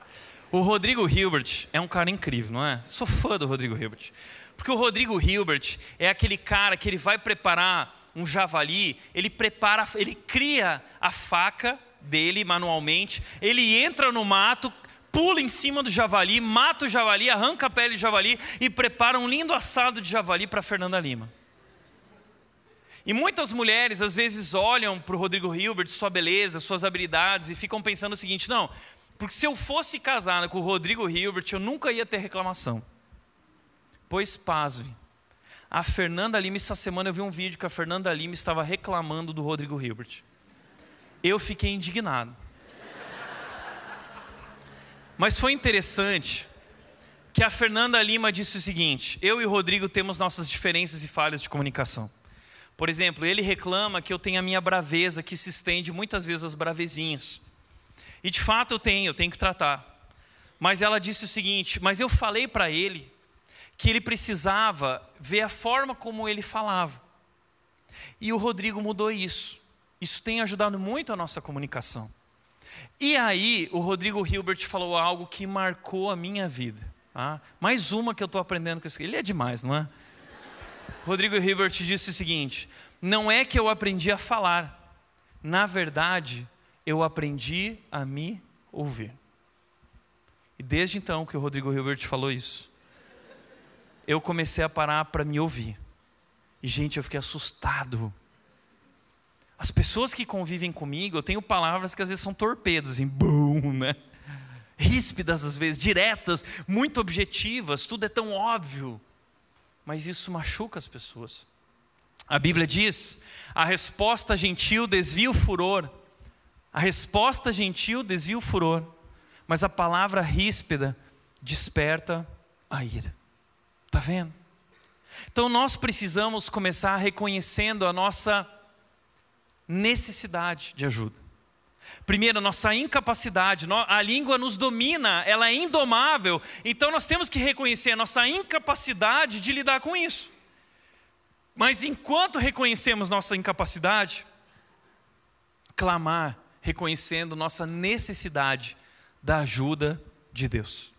o Rodrigo Hilbert é um cara incrível, não é? Sou fã do Rodrigo Hilbert. Porque o Rodrigo Hilbert é aquele cara que ele vai preparar um javali, ele prepara, ele cria a faca dele manualmente, ele entra no mato, pula em cima do javali, mata o javali, arranca a pele do javali e prepara um lindo assado de javali para Fernanda Lima. E muitas mulheres às vezes olham para o Rodrigo Hilbert, sua beleza, suas habilidades e ficam pensando o seguinte: não, porque se eu fosse casada com o Rodrigo Hilbert, eu nunca ia ter reclamação. Pois pasme, a Fernanda Lima, essa semana eu vi um vídeo que a Fernanda Lima estava reclamando do Rodrigo Hilbert. Eu fiquei indignado. Mas foi interessante que a Fernanda Lima disse o seguinte: eu e o Rodrigo temos nossas diferenças e falhas de comunicação. Por exemplo, ele reclama que eu tenho a minha braveza que se estende muitas vezes às bravezinhas. E de fato eu tenho, eu tenho que tratar. Mas ela disse o seguinte: mas eu falei para ele que ele precisava ver a forma como ele falava. E o Rodrigo mudou isso. Isso tem ajudado muito a nossa comunicação. E aí, o Rodrigo Hilbert falou algo que marcou a minha vida. Tá? Mais uma que eu estou aprendendo com esse. Ele é demais, não é? Rodrigo Hilbert disse o seguinte: Não é que eu aprendi a falar, na verdade, eu aprendi a me ouvir. E desde então que o Rodrigo Hilbert falou isso, eu comecei a parar para me ouvir. E, gente, eu fiquei assustado. As pessoas que convivem comigo, eu tenho palavras que às vezes são torpedos, assim, boom, né? Ríspidas às vezes, diretas, muito objetivas, tudo é tão óbvio. Mas isso machuca as pessoas. A Bíblia diz: a resposta gentil desvia o furor. A resposta gentil desvia o furor. Mas a palavra ríspida desperta a ira. Está vendo? Então nós precisamos começar reconhecendo a nossa necessidade de ajuda. Primeiro, nossa incapacidade, a língua nos domina, ela é indomável, então nós temos que reconhecer a nossa incapacidade de lidar com isso. Mas enquanto reconhecemos nossa incapacidade, clamar, reconhecendo nossa necessidade da ajuda de Deus.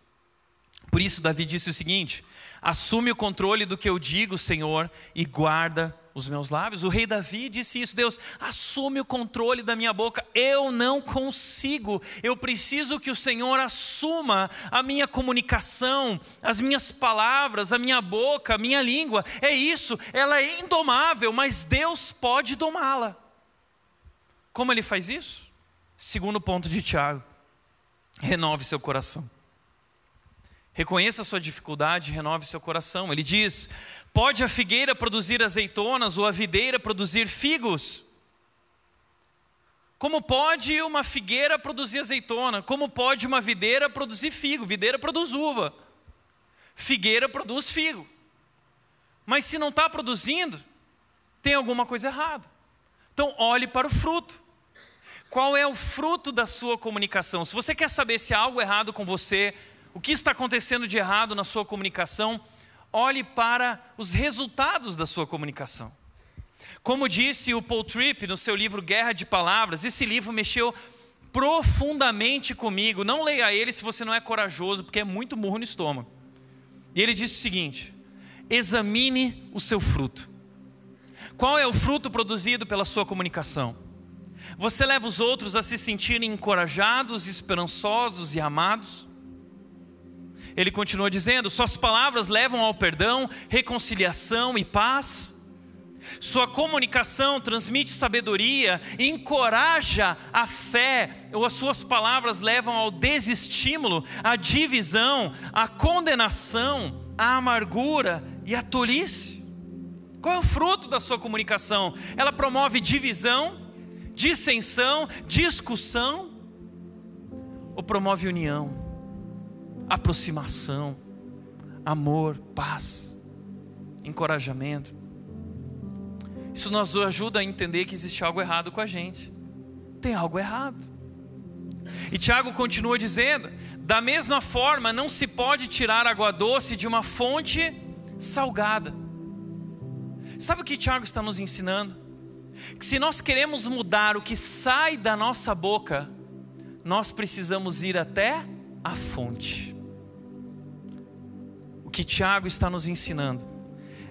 Por isso, Davi disse o seguinte: assume o controle do que eu digo, Senhor, e guarda os meus lábios. O rei Davi disse isso: Deus, assume o controle da minha boca. Eu não consigo. Eu preciso que o Senhor assuma a minha comunicação, as minhas palavras, a minha boca, a minha língua. É isso, ela é indomável, mas Deus pode domá-la. Como ele faz isso? Segundo ponto de Tiago: renove seu coração. Reconheça a sua dificuldade e renove seu coração. Ele diz: Pode a figueira produzir azeitonas ou a videira produzir figos? Como pode uma figueira produzir azeitona? Como pode uma videira produzir figo? Videira produz uva, figueira produz figo. Mas se não está produzindo, tem alguma coisa errada. Então, olhe para o fruto. Qual é o fruto da sua comunicação? Se você quer saber se há algo errado com você, o que está acontecendo de errado na sua comunicação, olhe para os resultados da sua comunicação. Como disse o Paul Tripp no seu livro Guerra de Palavras, esse livro mexeu profundamente comigo. Não leia ele se você não é corajoso, porque é muito murro no estômago. E ele disse o seguinte: examine o seu fruto. Qual é o fruto produzido pela sua comunicação? Você leva os outros a se sentirem encorajados, esperançosos e amados? Ele continua dizendo: Suas palavras levam ao perdão, reconciliação e paz? Sua comunicação transmite sabedoria, encoraja a fé, ou as suas palavras levam ao desestímulo, à divisão, à condenação, à amargura e à tolice. Qual é o fruto da sua comunicação? Ela promove divisão, dissensão, discussão, ou promove união, aproximação, amor, paz, encorajamento? Isso nos ajuda a entender que existe algo errado com a gente. Tem algo errado. E Tiago continua dizendo: da mesma forma, não se pode tirar água doce de uma fonte salgada. Sabe o que Tiago está nos ensinando? Que se nós queremos mudar o que sai da nossa boca, nós precisamos ir até a fonte. O que Tiago está nos ensinando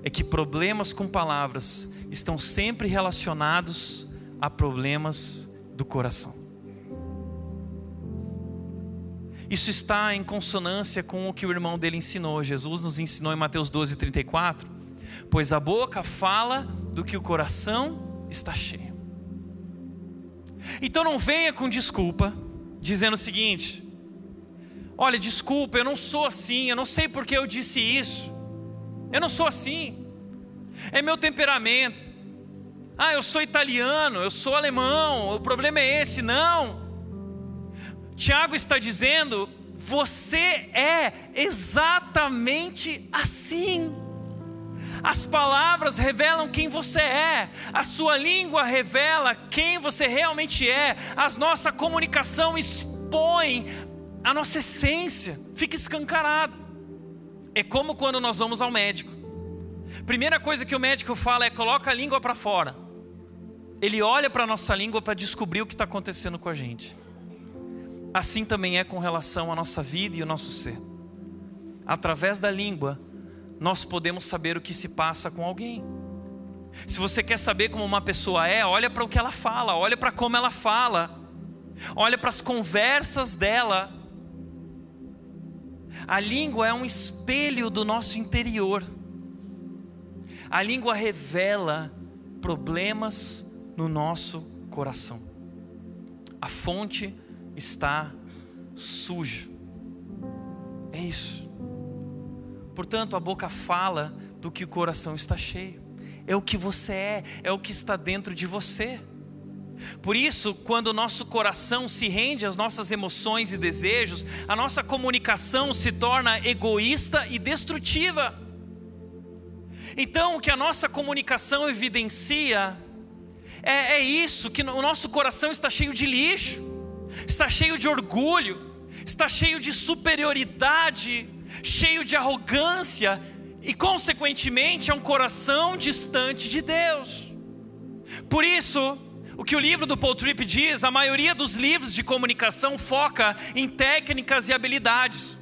é que problemas com palavras estão sempre relacionados a problemas do coração. Isso está em consonância com o que o irmão dele ensinou. Jesus nos ensinou em Mateus 12, 34. Pois a boca fala do que o coração está cheio. Então não venha com desculpa, dizendo o seguinte: Olha, desculpa, eu não sou assim, eu não sei porque eu disse isso. Eu não sou assim é meu temperamento. Ah, eu sou italiano, eu sou alemão, o problema é esse. Não. Tiago está dizendo: você é exatamente assim. As palavras revelam quem você é, a sua língua revela quem você realmente é, a nossa comunicação expõe a nossa essência, fica escancarado. É como quando nós vamos ao médico. Primeira coisa que o médico fala é coloca a língua para fora. Ele olha para a nossa língua para descobrir o que está acontecendo com a gente. Assim também é com relação à nossa vida e ao nosso ser. Através da língua, nós podemos saber o que se passa com alguém. Se você quer saber como uma pessoa é, olha para o que ela fala, olha para como ela fala, olha para as conversas dela. A língua é um espelho do nosso interior. A língua revela problemas no nosso coração. A fonte está suja. É isso. Portanto, a boca fala do que o coração está cheio. É o que você é, é o que está dentro de você. Por isso, quando o nosso coração se rende às nossas emoções e desejos, a nossa comunicação se torna egoísta e destrutiva. Então, o que a nossa comunicação evidencia é, é isso: que o nosso coração está cheio de lixo, está cheio de orgulho, está cheio de superioridade, cheio de arrogância e, consequentemente, é um coração distante de Deus. Por isso, o que o livro do Paul Tripp diz, a maioria dos livros de comunicação foca em técnicas e habilidades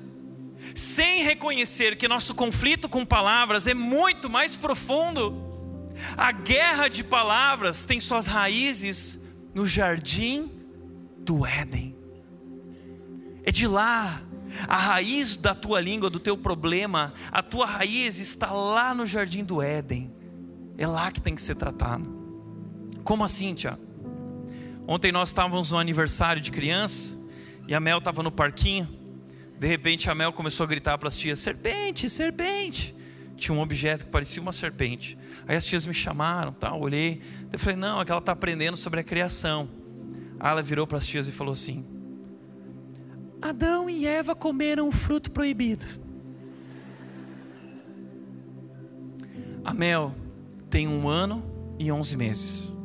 sem reconhecer que nosso conflito com palavras é muito mais profundo. A guerra de palavras tem suas raízes no jardim do Éden. É de lá, a raiz da tua língua, do teu problema, a tua raiz está lá no jardim do Éden. É lá que tem que ser tratado. Como assim, Tiago? Ontem nós estávamos no aniversário de criança e a Mel estava no parquinho. De repente a Mel começou a gritar para as tias: serpente, serpente. Tinha um objeto que parecia uma serpente. Aí as tias me chamaram, tal, olhei. Eu falei: não, é que ela está aprendendo sobre a criação. Aí ela virou para as tias e falou assim: Adão e Eva comeram o fruto proibido. A Mel tem um ano e onze meses.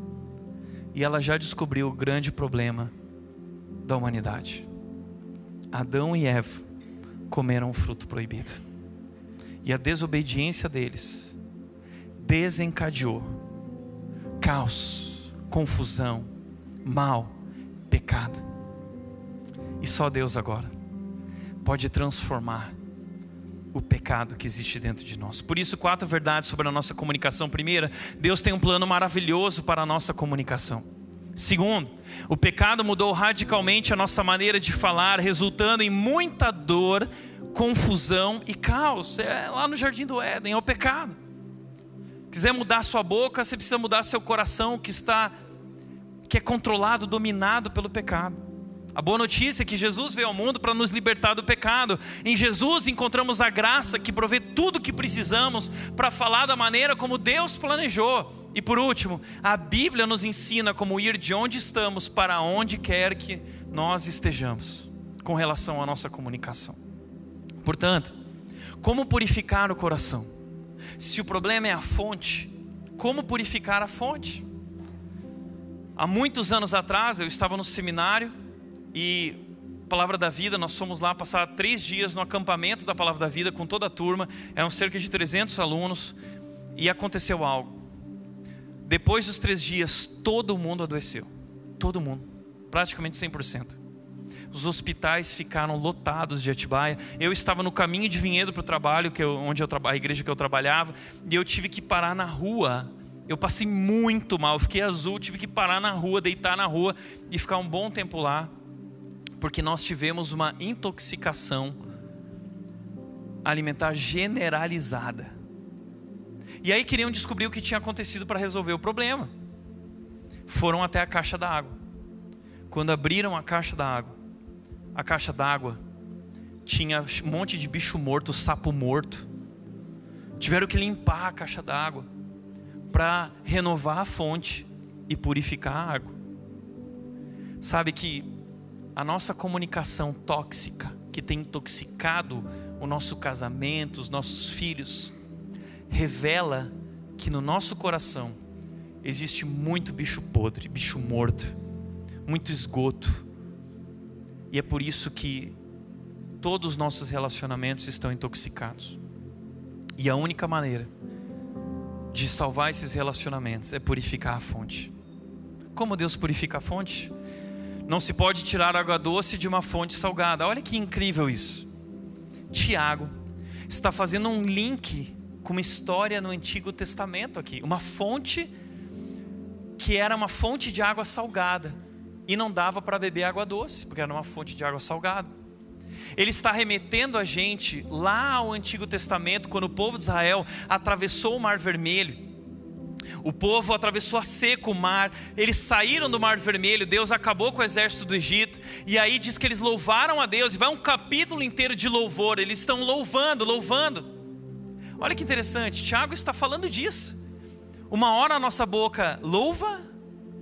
E ela já descobriu o grande problema da humanidade. Adão e Eva comeram o fruto proibido. E a desobediência deles desencadeou caos, confusão, mal, pecado. E só Deus agora pode transformar o pecado que existe dentro de nós. Por isso, quatro verdades sobre a nossa comunicação. Primeira, Deus tem um plano maravilhoso para a nossa comunicação. Segundo, o pecado mudou radicalmente a nossa maneira de falar, resultando em muita dor, confusão e caos. É lá no jardim do Éden, é o pecado. Quiser mudar sua boca, você precisa mudar seu coração que está que é controlado, dominado pelo pecado. A boa notícia é que Jesus veio ao mundo para nos libertar do pecado. Em Jesus encontramos a graça que provê tudo o que precisamos para falar da maneira como Deus planejou. E por último, a Bíblia nos ensina como ir de onde estamos para onde quer que nós estejamos, com relação à nossa comunicação. Portanto, como purificar o coração? Se o problema é a fonte, como purificar a fonte? Há muitos anos atrás eu estava no seminário e Palavra da Vida, nós fomos lá passar três dias no acampamento da Palavra da Vida com toda a turma, eram cerca de 300 alunos, e aconteceu algo. Depois dos três dias, todo mundo adoeceu, todo mundo, praticamente 100%. Os hospitais ficaram lotados de Atibaia. Eu estava no caminho de Vinhedo para o trabalho, que eu, onde eu a igreja que eu trabalhava, e eu tive que parar na rua. Eu passei muito mal, fiquei azul, tive que parar na rua, deitar na rua e ficar um bom tempo lá porque nós tivemos uma intoxicação alimentar generalizada. E aí queriam descobrir o que tinha acontecido para resolver o problema. Foram até a caixa da água. Quando abriram a caixa da água, a caixa d'água tinha um monte de bicho morto, sapo morto. Tiveram que limpar a caixa d'água para renovar a fonte e purificar a água. Sabe que a nossa comunicação tóxica, que tem intoxicado o nosso casamento, os nossos filhos, revela que no nosso coração existe muito bicho podre, bicho morto, muito esgoto. E é por isso que todos os nossos relacionamentos estão intoxicados. E a única maneira de salvar esses relacionamentos é purificar a fonte. Como Deus purifica a fonte? Não se pode tirar água doce de uma fonte salgada. Olha que incrível isso. Tiago está fazendo um link com uma história no Antigo Testamento aqui. Uma fonte que era uma fonte de água salgada e não dava para beber água doce, porque era uma fonte de água salgada. Ele está remetendo a gente lá ao Antigo Testamento, quando o povo de Israel atravessou o Mar Vermelho o povo atravessou a seco o mar, eles saíram do Mar Vermelho, Deus acabou com o exército do Egito, e aí diz que eles louvaram a Deus, e vai um capítulo inteiro de louvor, eles estão louvando, louvando. Olha que interessante, Tiago está falando disso. Uma hora a nossa boca louva,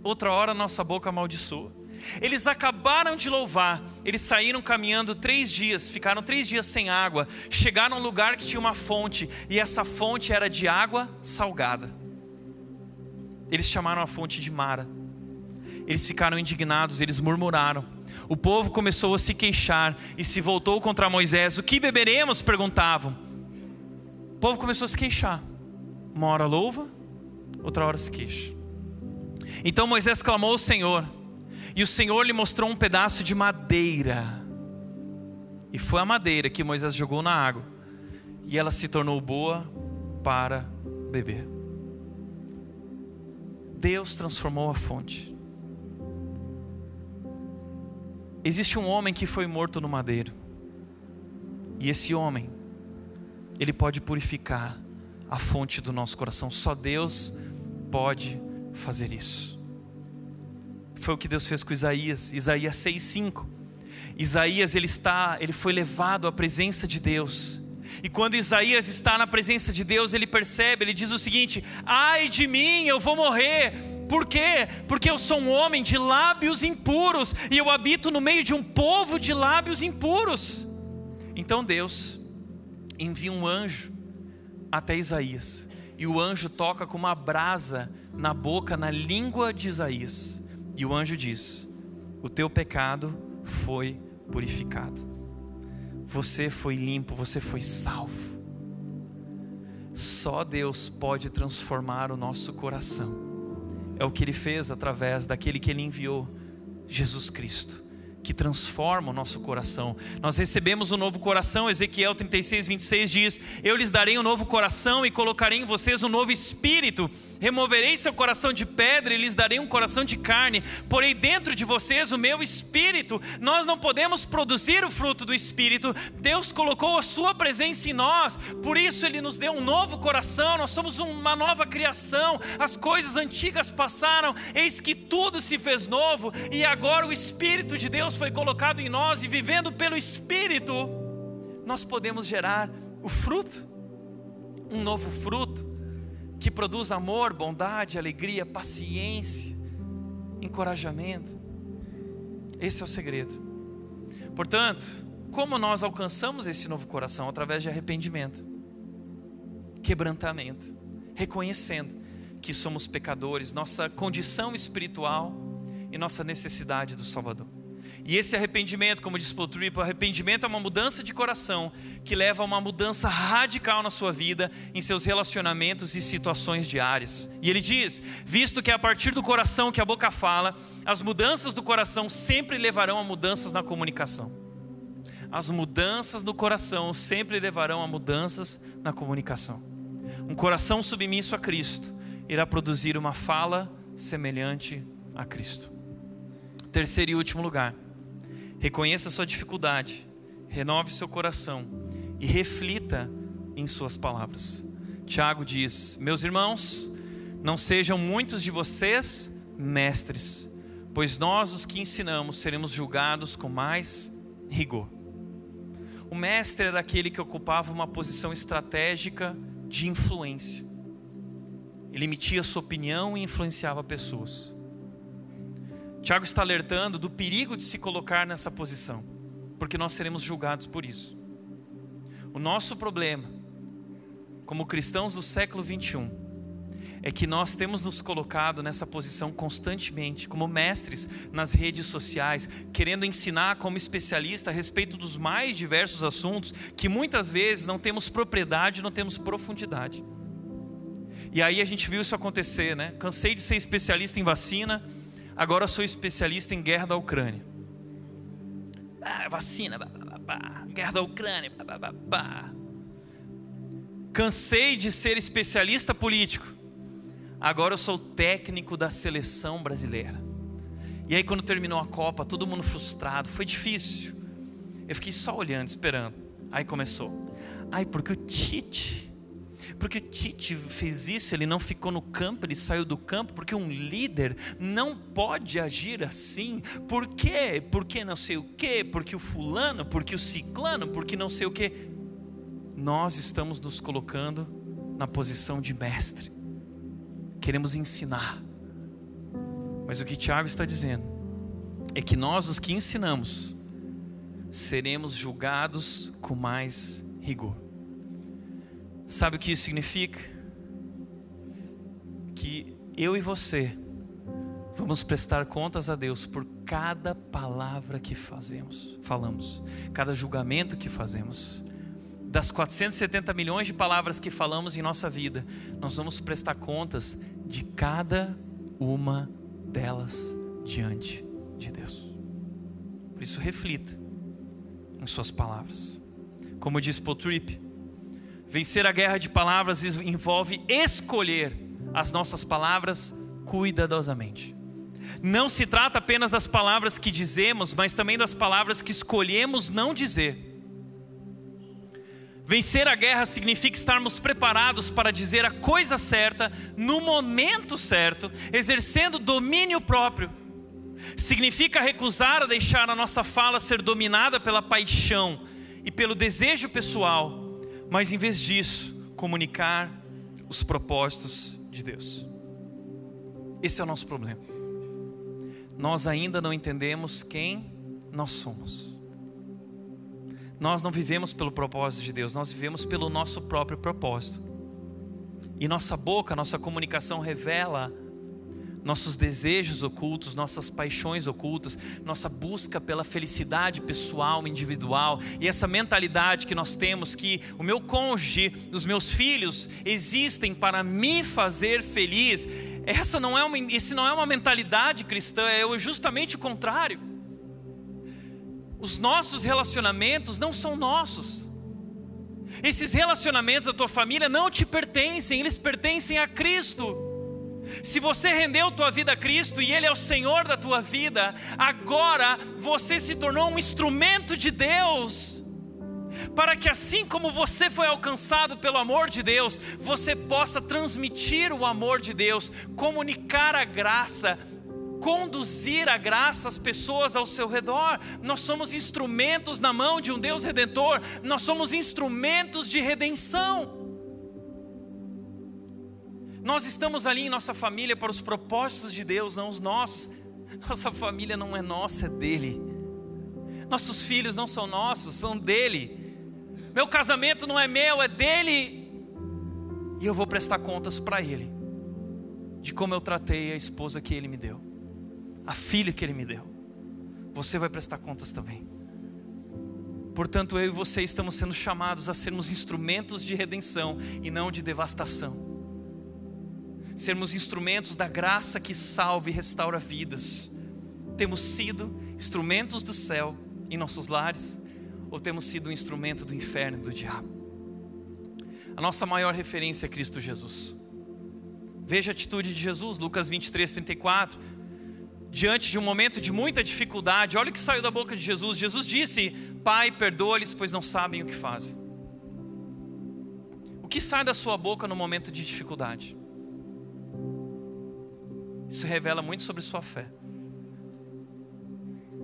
outra hora a nossa boca amaldiçoa. Eles acabaram de louvar, eles saíram caminhando três dias, ficaram três dias sem água, chegaram a um lugar que tinha uma fonte, e essa fonte era de água salgada. Eles chamaram a fonte de Mara. Eles ficaram indignados, eles murmuraram. O povo começou a se queixar e se voltou contra Moisés. O que beberemos? perguntavam. O povo começou a se queixar. Uma hora louva, outra hora se queixa. Então Moisés clamou ao Senhor, e o Senhor lhe mostrou um pedaço de madeira. E foi a madeira que Moisés jogou na água, e ela se tornou boa para beber. Deus transformou a fonte. Existe um homem que foi morto no madeiro. E esse homem, ele pode purificar a fonte do nosso coração. Só Deus pode fazer isso. Foi o que Deus fez com Isaías, Isaías 6:5. Isaías ele está, ele foi levado à presença de Deus. E quando Isaías está na presença de Deus, ele percebe, ele diz o seguinte: Ai de mim, eu vou morrer. Por quê? Porque eu sou um homem de lábios impuros e eu habito no meio de um povo de lábios impuros. Então Deus envia um anjo até Isaías e o anjo toca com uma brasa na boca, na língua de Isaías. E o anjo diz: O teu pecado foi purificado. Você foi limpo, você foi salvo. Só Deus pode transformar o nosso coração. É o que ele fez através daquele que ele enviou, Jesus Cristo que transforma o nosso coração. Nós recebemos um novo coração, Ezequiel 36, 26 diz: Eu lhes darei um novo coração e colocarei em vocês um novo espírito. Removerei seu coração de pedra e lhes darei um coração de carne. Porei dentro de vocês o meu espírito. Nós não podemos produzir o fruto do espírito. Deus colocou a sua presença em nós. Por isso ele nos deu um novo coração. Nós somos uma nova criação. As coisas antigas passaram, eis que tudo se fez novo e agora o espírito de Deus Deus foi colocado em nós e vivendo pelo Espírito, nós podemos gerar o fruto, um novo fruto, que produz amor, bondade, alegria, paciência, encorajamento. Esse é o segredo. Portanto, como nós alcançamos esse novo coração? Através de arrependimento, quebrantamento, reconhecendo que somos pecadores, nossa condição espiritual e nossa necessidade do Salvador. E esse arrependimento, como diz Paul Tripp, arrependimento é uma mudança de coração que leva a uma mudança radical na sua vida, em seus relacionamentos e situações diárias. E ele diz: visto que é a partir do coração que a boca fala, as mudanças do coração sempre levarão a mudanças na comunicação. As mudanças do coração sempre levarão a mudanças na comunicação. Um coração submisso a Cristo irá produzir uma fala semelhante a Cristo. Terceiro e último lugar Reconheça sua dificuldade, renove seu coração e reflita em suas palavras. Tiago diz: Meus irmãos, não sejam muitos de vocês mestres, pois nós, os que ensinamos, seremos julgados com mais rigor. O mestre era aquele que ocupava uma posição estratégica de influência. Ele emitia sua opinião e influenciava pessoas. Tiago está alertando do perigo de se colocar nessa posição, porque nós seremos julgados por isso. O nosso problema, como cristãos do século 21, é que nós temos nos colocado nessa posição constantemente, como mestres nas redes sociais, querendo ensinar como especialista a respeito dos mais diversos assuntos que muitas vezes não temos propriedade, não temos profundidade. E aí a gente viu isso acontecer, né? Cansei de ser especialista em vacina, Agora sou especialista em guerra da Ucrânia. Ah, vacina, bah, bah, bah, guerra da Ucrânia. Cansei de ser especialista político. Agora eu sou técnico da seleção brasileira. E aí, quando terminou a Copa, todo mundo frustrado, foi difícil. Eu fiquei só olhando, esperando. Aí começou. Ai, porque o Tite porque Tite fez isso, ele não ficou no campo, ele saiu do campo, porque um líder não pode agir assim. Por quê? Porque não sei o quê, porque o fulano, porque o ciclano, porque não sei o quê. Nós estamos nos colocando na posição de mestre. Queremos ensinar. Mas o que Tiago está dizendo é que nós, os que ensinamos, seremos julgados com mais rigor. Sabe o que isso significa? Que eu e você vamos prestar contas a Deus por cada palavra que fazemos, falamos, cada julgamento que fazemos. Das 470 milhões de palavras que falamos em nossa vida, nós vamos prestar contas de cada uma delas diante de Deus. Por isso, reflita em suas palavras. Como diz Paul Tripp, Vencer a guerra de palavras envolve escolher as nossas palavras cuidadosamente. Não se trata apenas das palavras que dizemos, mas também das palavras que escolhemos não dizer. Vencer a guerra significa estarmos preparados para dizer a coisa certa, no momento certo, exercendo domínio próprio. Significa recusar a deixar a nossa fala ser dominada pela paixão e pelo desejo pessoal mas em vez disso, comunicar os propósitos de Deus. Esse é o nosso problema. Nós ainda não entendemos quem nós somos. Nós não vivemos pelo propósito de Deus, nós vivemos pelo nosso próprio propósito. E nossa boca, nossa comunicação revela nossos desejos ocultos, nossas paixões ocultas, nossa busca pela felicidade pessoal, individual, e essa mentalidade que nós temos que o meu cônjuge, os meus filhos existem para me fazer feliz. Essa não é uma, esse não é uma mentalidade cristã, é justamente o contrário. Os nossos relacionamentos não são nossos. Esses relacionamentos da tua família não te pertencem, eles pertencem a Cristo. Se você rendeu tua vida a Cristo e Ele é o Senhor da tua vida, agora você se tornou um instrumento de Deus, para que assim como você foi alcançado pelo amor de Deus, você possa transmitir o amor de Deus, comunicar a graça, conduzir a graça às pessoas ao seu redor. Nós somos instrumentos na mão de um Deus redentor, nós somos instrumentos de redenção. Nós estamos ali em nossa família para os propósitos de Deus, não os nossos. Nossa família não é nossa, é dele. Nossos filhos não são nossos, são dele. Meu casamento não é meu, é dele. E eu vou prestar contas para ele de como eu tratei a esposa que ele me deu a filha que Ele me deu. Você vai prestar contas também. Portanto, eu e você estamos sendo chamados a sermos instrumentos de redenção e não de devastação. Sermos instrumentos da graça que salva e restaura vidas. Temos sido instrumentos do céu em nossos lares ou temos sido um instrumento do inferno e do diabo? A nossa maior referência é Cristo Jesus. Veja a atitude de Jesus, Lucas 23, 34 diante de um momento de muita dificuldade, olha o que saiu da boca de Jesus. Jesus disse: Pai, perdoa-lhes, pois não sabem o que fazem. O que sai da sua boca no momento de dificuldade? Isso revela muito sobre sua fé,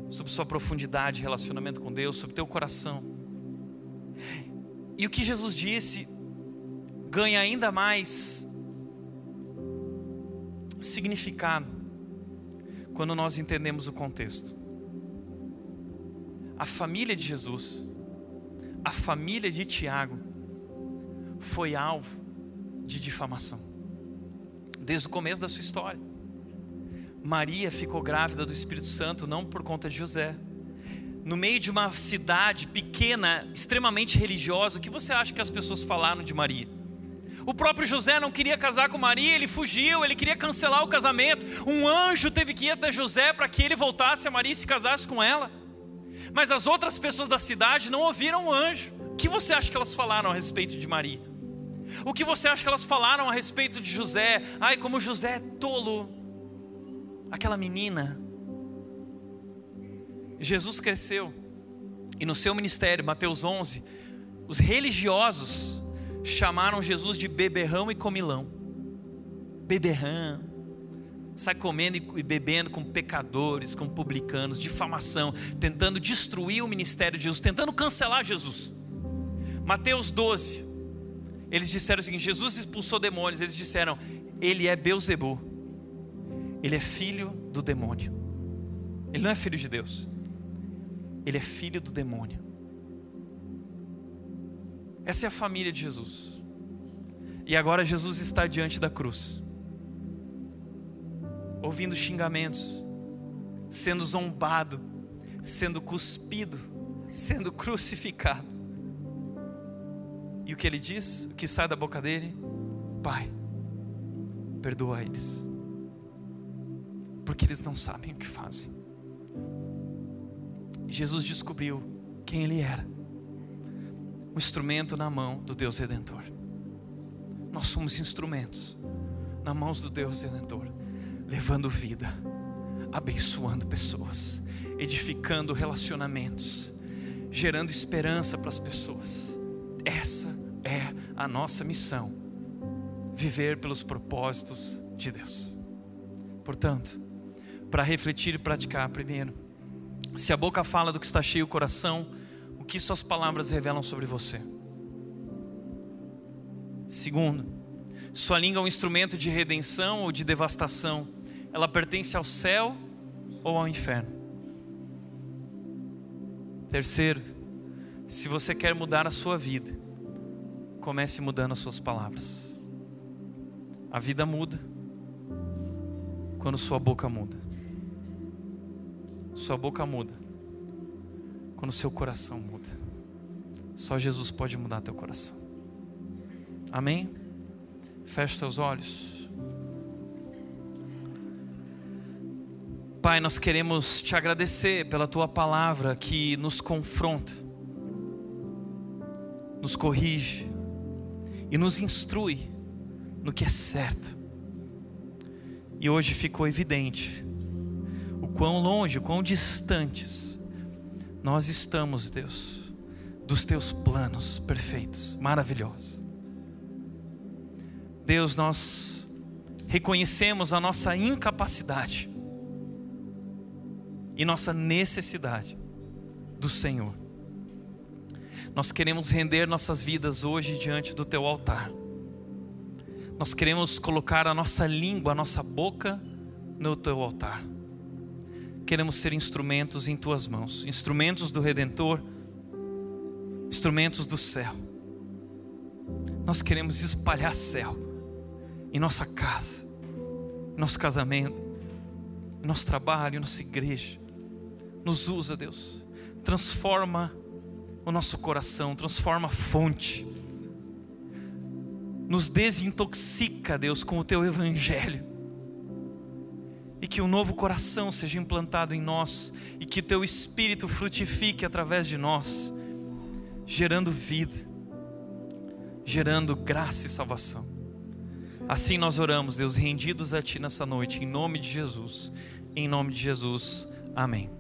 sobre sua profundidade de relacionamento com Deus, sobre teu coração. E o que Jesus disse ganha ainda mais significado quando nós entendemos o contexto. A família de Jesus, a família de Tiago, foi alvo de difamação, desde o começo da sua história. Maria ficou grávida do Espírito Santo não por conta de José. No meio de uma cidade pequena, extremamente religiosa, o que você acha que as pessoas falaram de Maria? O próprio José não queria casar com Maria, ele fugiu, ele queria cancelar o casamento. Um anjo teve que ir até José para que ele voltasse a Maria e se casasse com ela. Mas as outras pessoas da cidade não ouviram o anjo. O que você acha que elas falaram a respeito de Maria? O que você acha que elas falaram a respeito de José? Ai, como José é tolo. Aquela menina. Jesus cresceu. E no seu ministério, Mateus 11, os religiosos chamaram Jesus de beberrão e comilão. Beberrão. Sai comendo e bebendo com pecadores, com publicanos, difamação, tentando destruir o ministério de Jesus, tentando cancelar Jesus. Mateus 12, eles disseram o seguinte: Jesus expulsou demônios, eles disseram, ele é Beuzebu, ele é filho do demônio, ele não é filho de Deus, ele é filho do demônio. Essa é a família de Jesus. E agora Jesus está diante da cruz, ouvindo xingamentos, sendo zombado, sendo cuspido, sendo crucificado. E o que ele diz, o que sai da boca dele? Pai, perdoa eles, porque eles não sabem o que fazem. Jesus descobriu quem ele era um instrumento na mão do Deus Redentor. Nós somos instrumentos na mãos do Deus Redentor, levando vida, abençoando pessoas, edificando relacionamentos, gerando esperança para as pessoas. Essa é a nossa missão, viver pelos propósitos de Deus. Portanto, para refletir e praticar, primeiro, se a boca fala do que está cheio o coração, que suas palavras revelam sobre você. Segundo, sua língua é um instrumento de redenção ou de devastação. Ela pertence ao céu ou ao inferno. Terceiro, se você quer mudar a sua vida, comece mudando as suas palavras. A vida muda quando sua boca muda. Sua boca muda quando seu coração muda. Só Jesus pode mudar teu coração. Amém? Feche teus olhos. Pai, nós queremos te agradecer pela tua palavra que nos confronta, nos corrige e nos instrui no que é certo. E hoje ficou evidente quão longe, quão distantes nós estamos, Deus, dos teus planos perfeitos, maravilhosos. Deus, nós reconhecemos a nossa incapacidade e nossa necessidade do Senhor. Nós queremos render nossas vidas hoje diante do teu altar. Nós queremos colocar a nossa língua, a nossa boca no teu altar. Queremos ser instrumentos em tuas mãos, instrumentos do Redentor, instrumentos do céu. Nós queremos espalhar céu em nossa casa, em nosso casamento, em nosso trabalho, em nossa igreja. Nos usa, Deus. Transforma o nosso coração, transforma a fonte nos desintoxica, Deus, com o teu evangelho. E que um novo coração seja implantado em nós e que teu espírito frutifique através de nós, gerando vida, gerando graça e salvação. Assim nós oramos, Deus, rendidos a ti nessa noite, em nome de Jesus. Em nome de Jesus. Amém.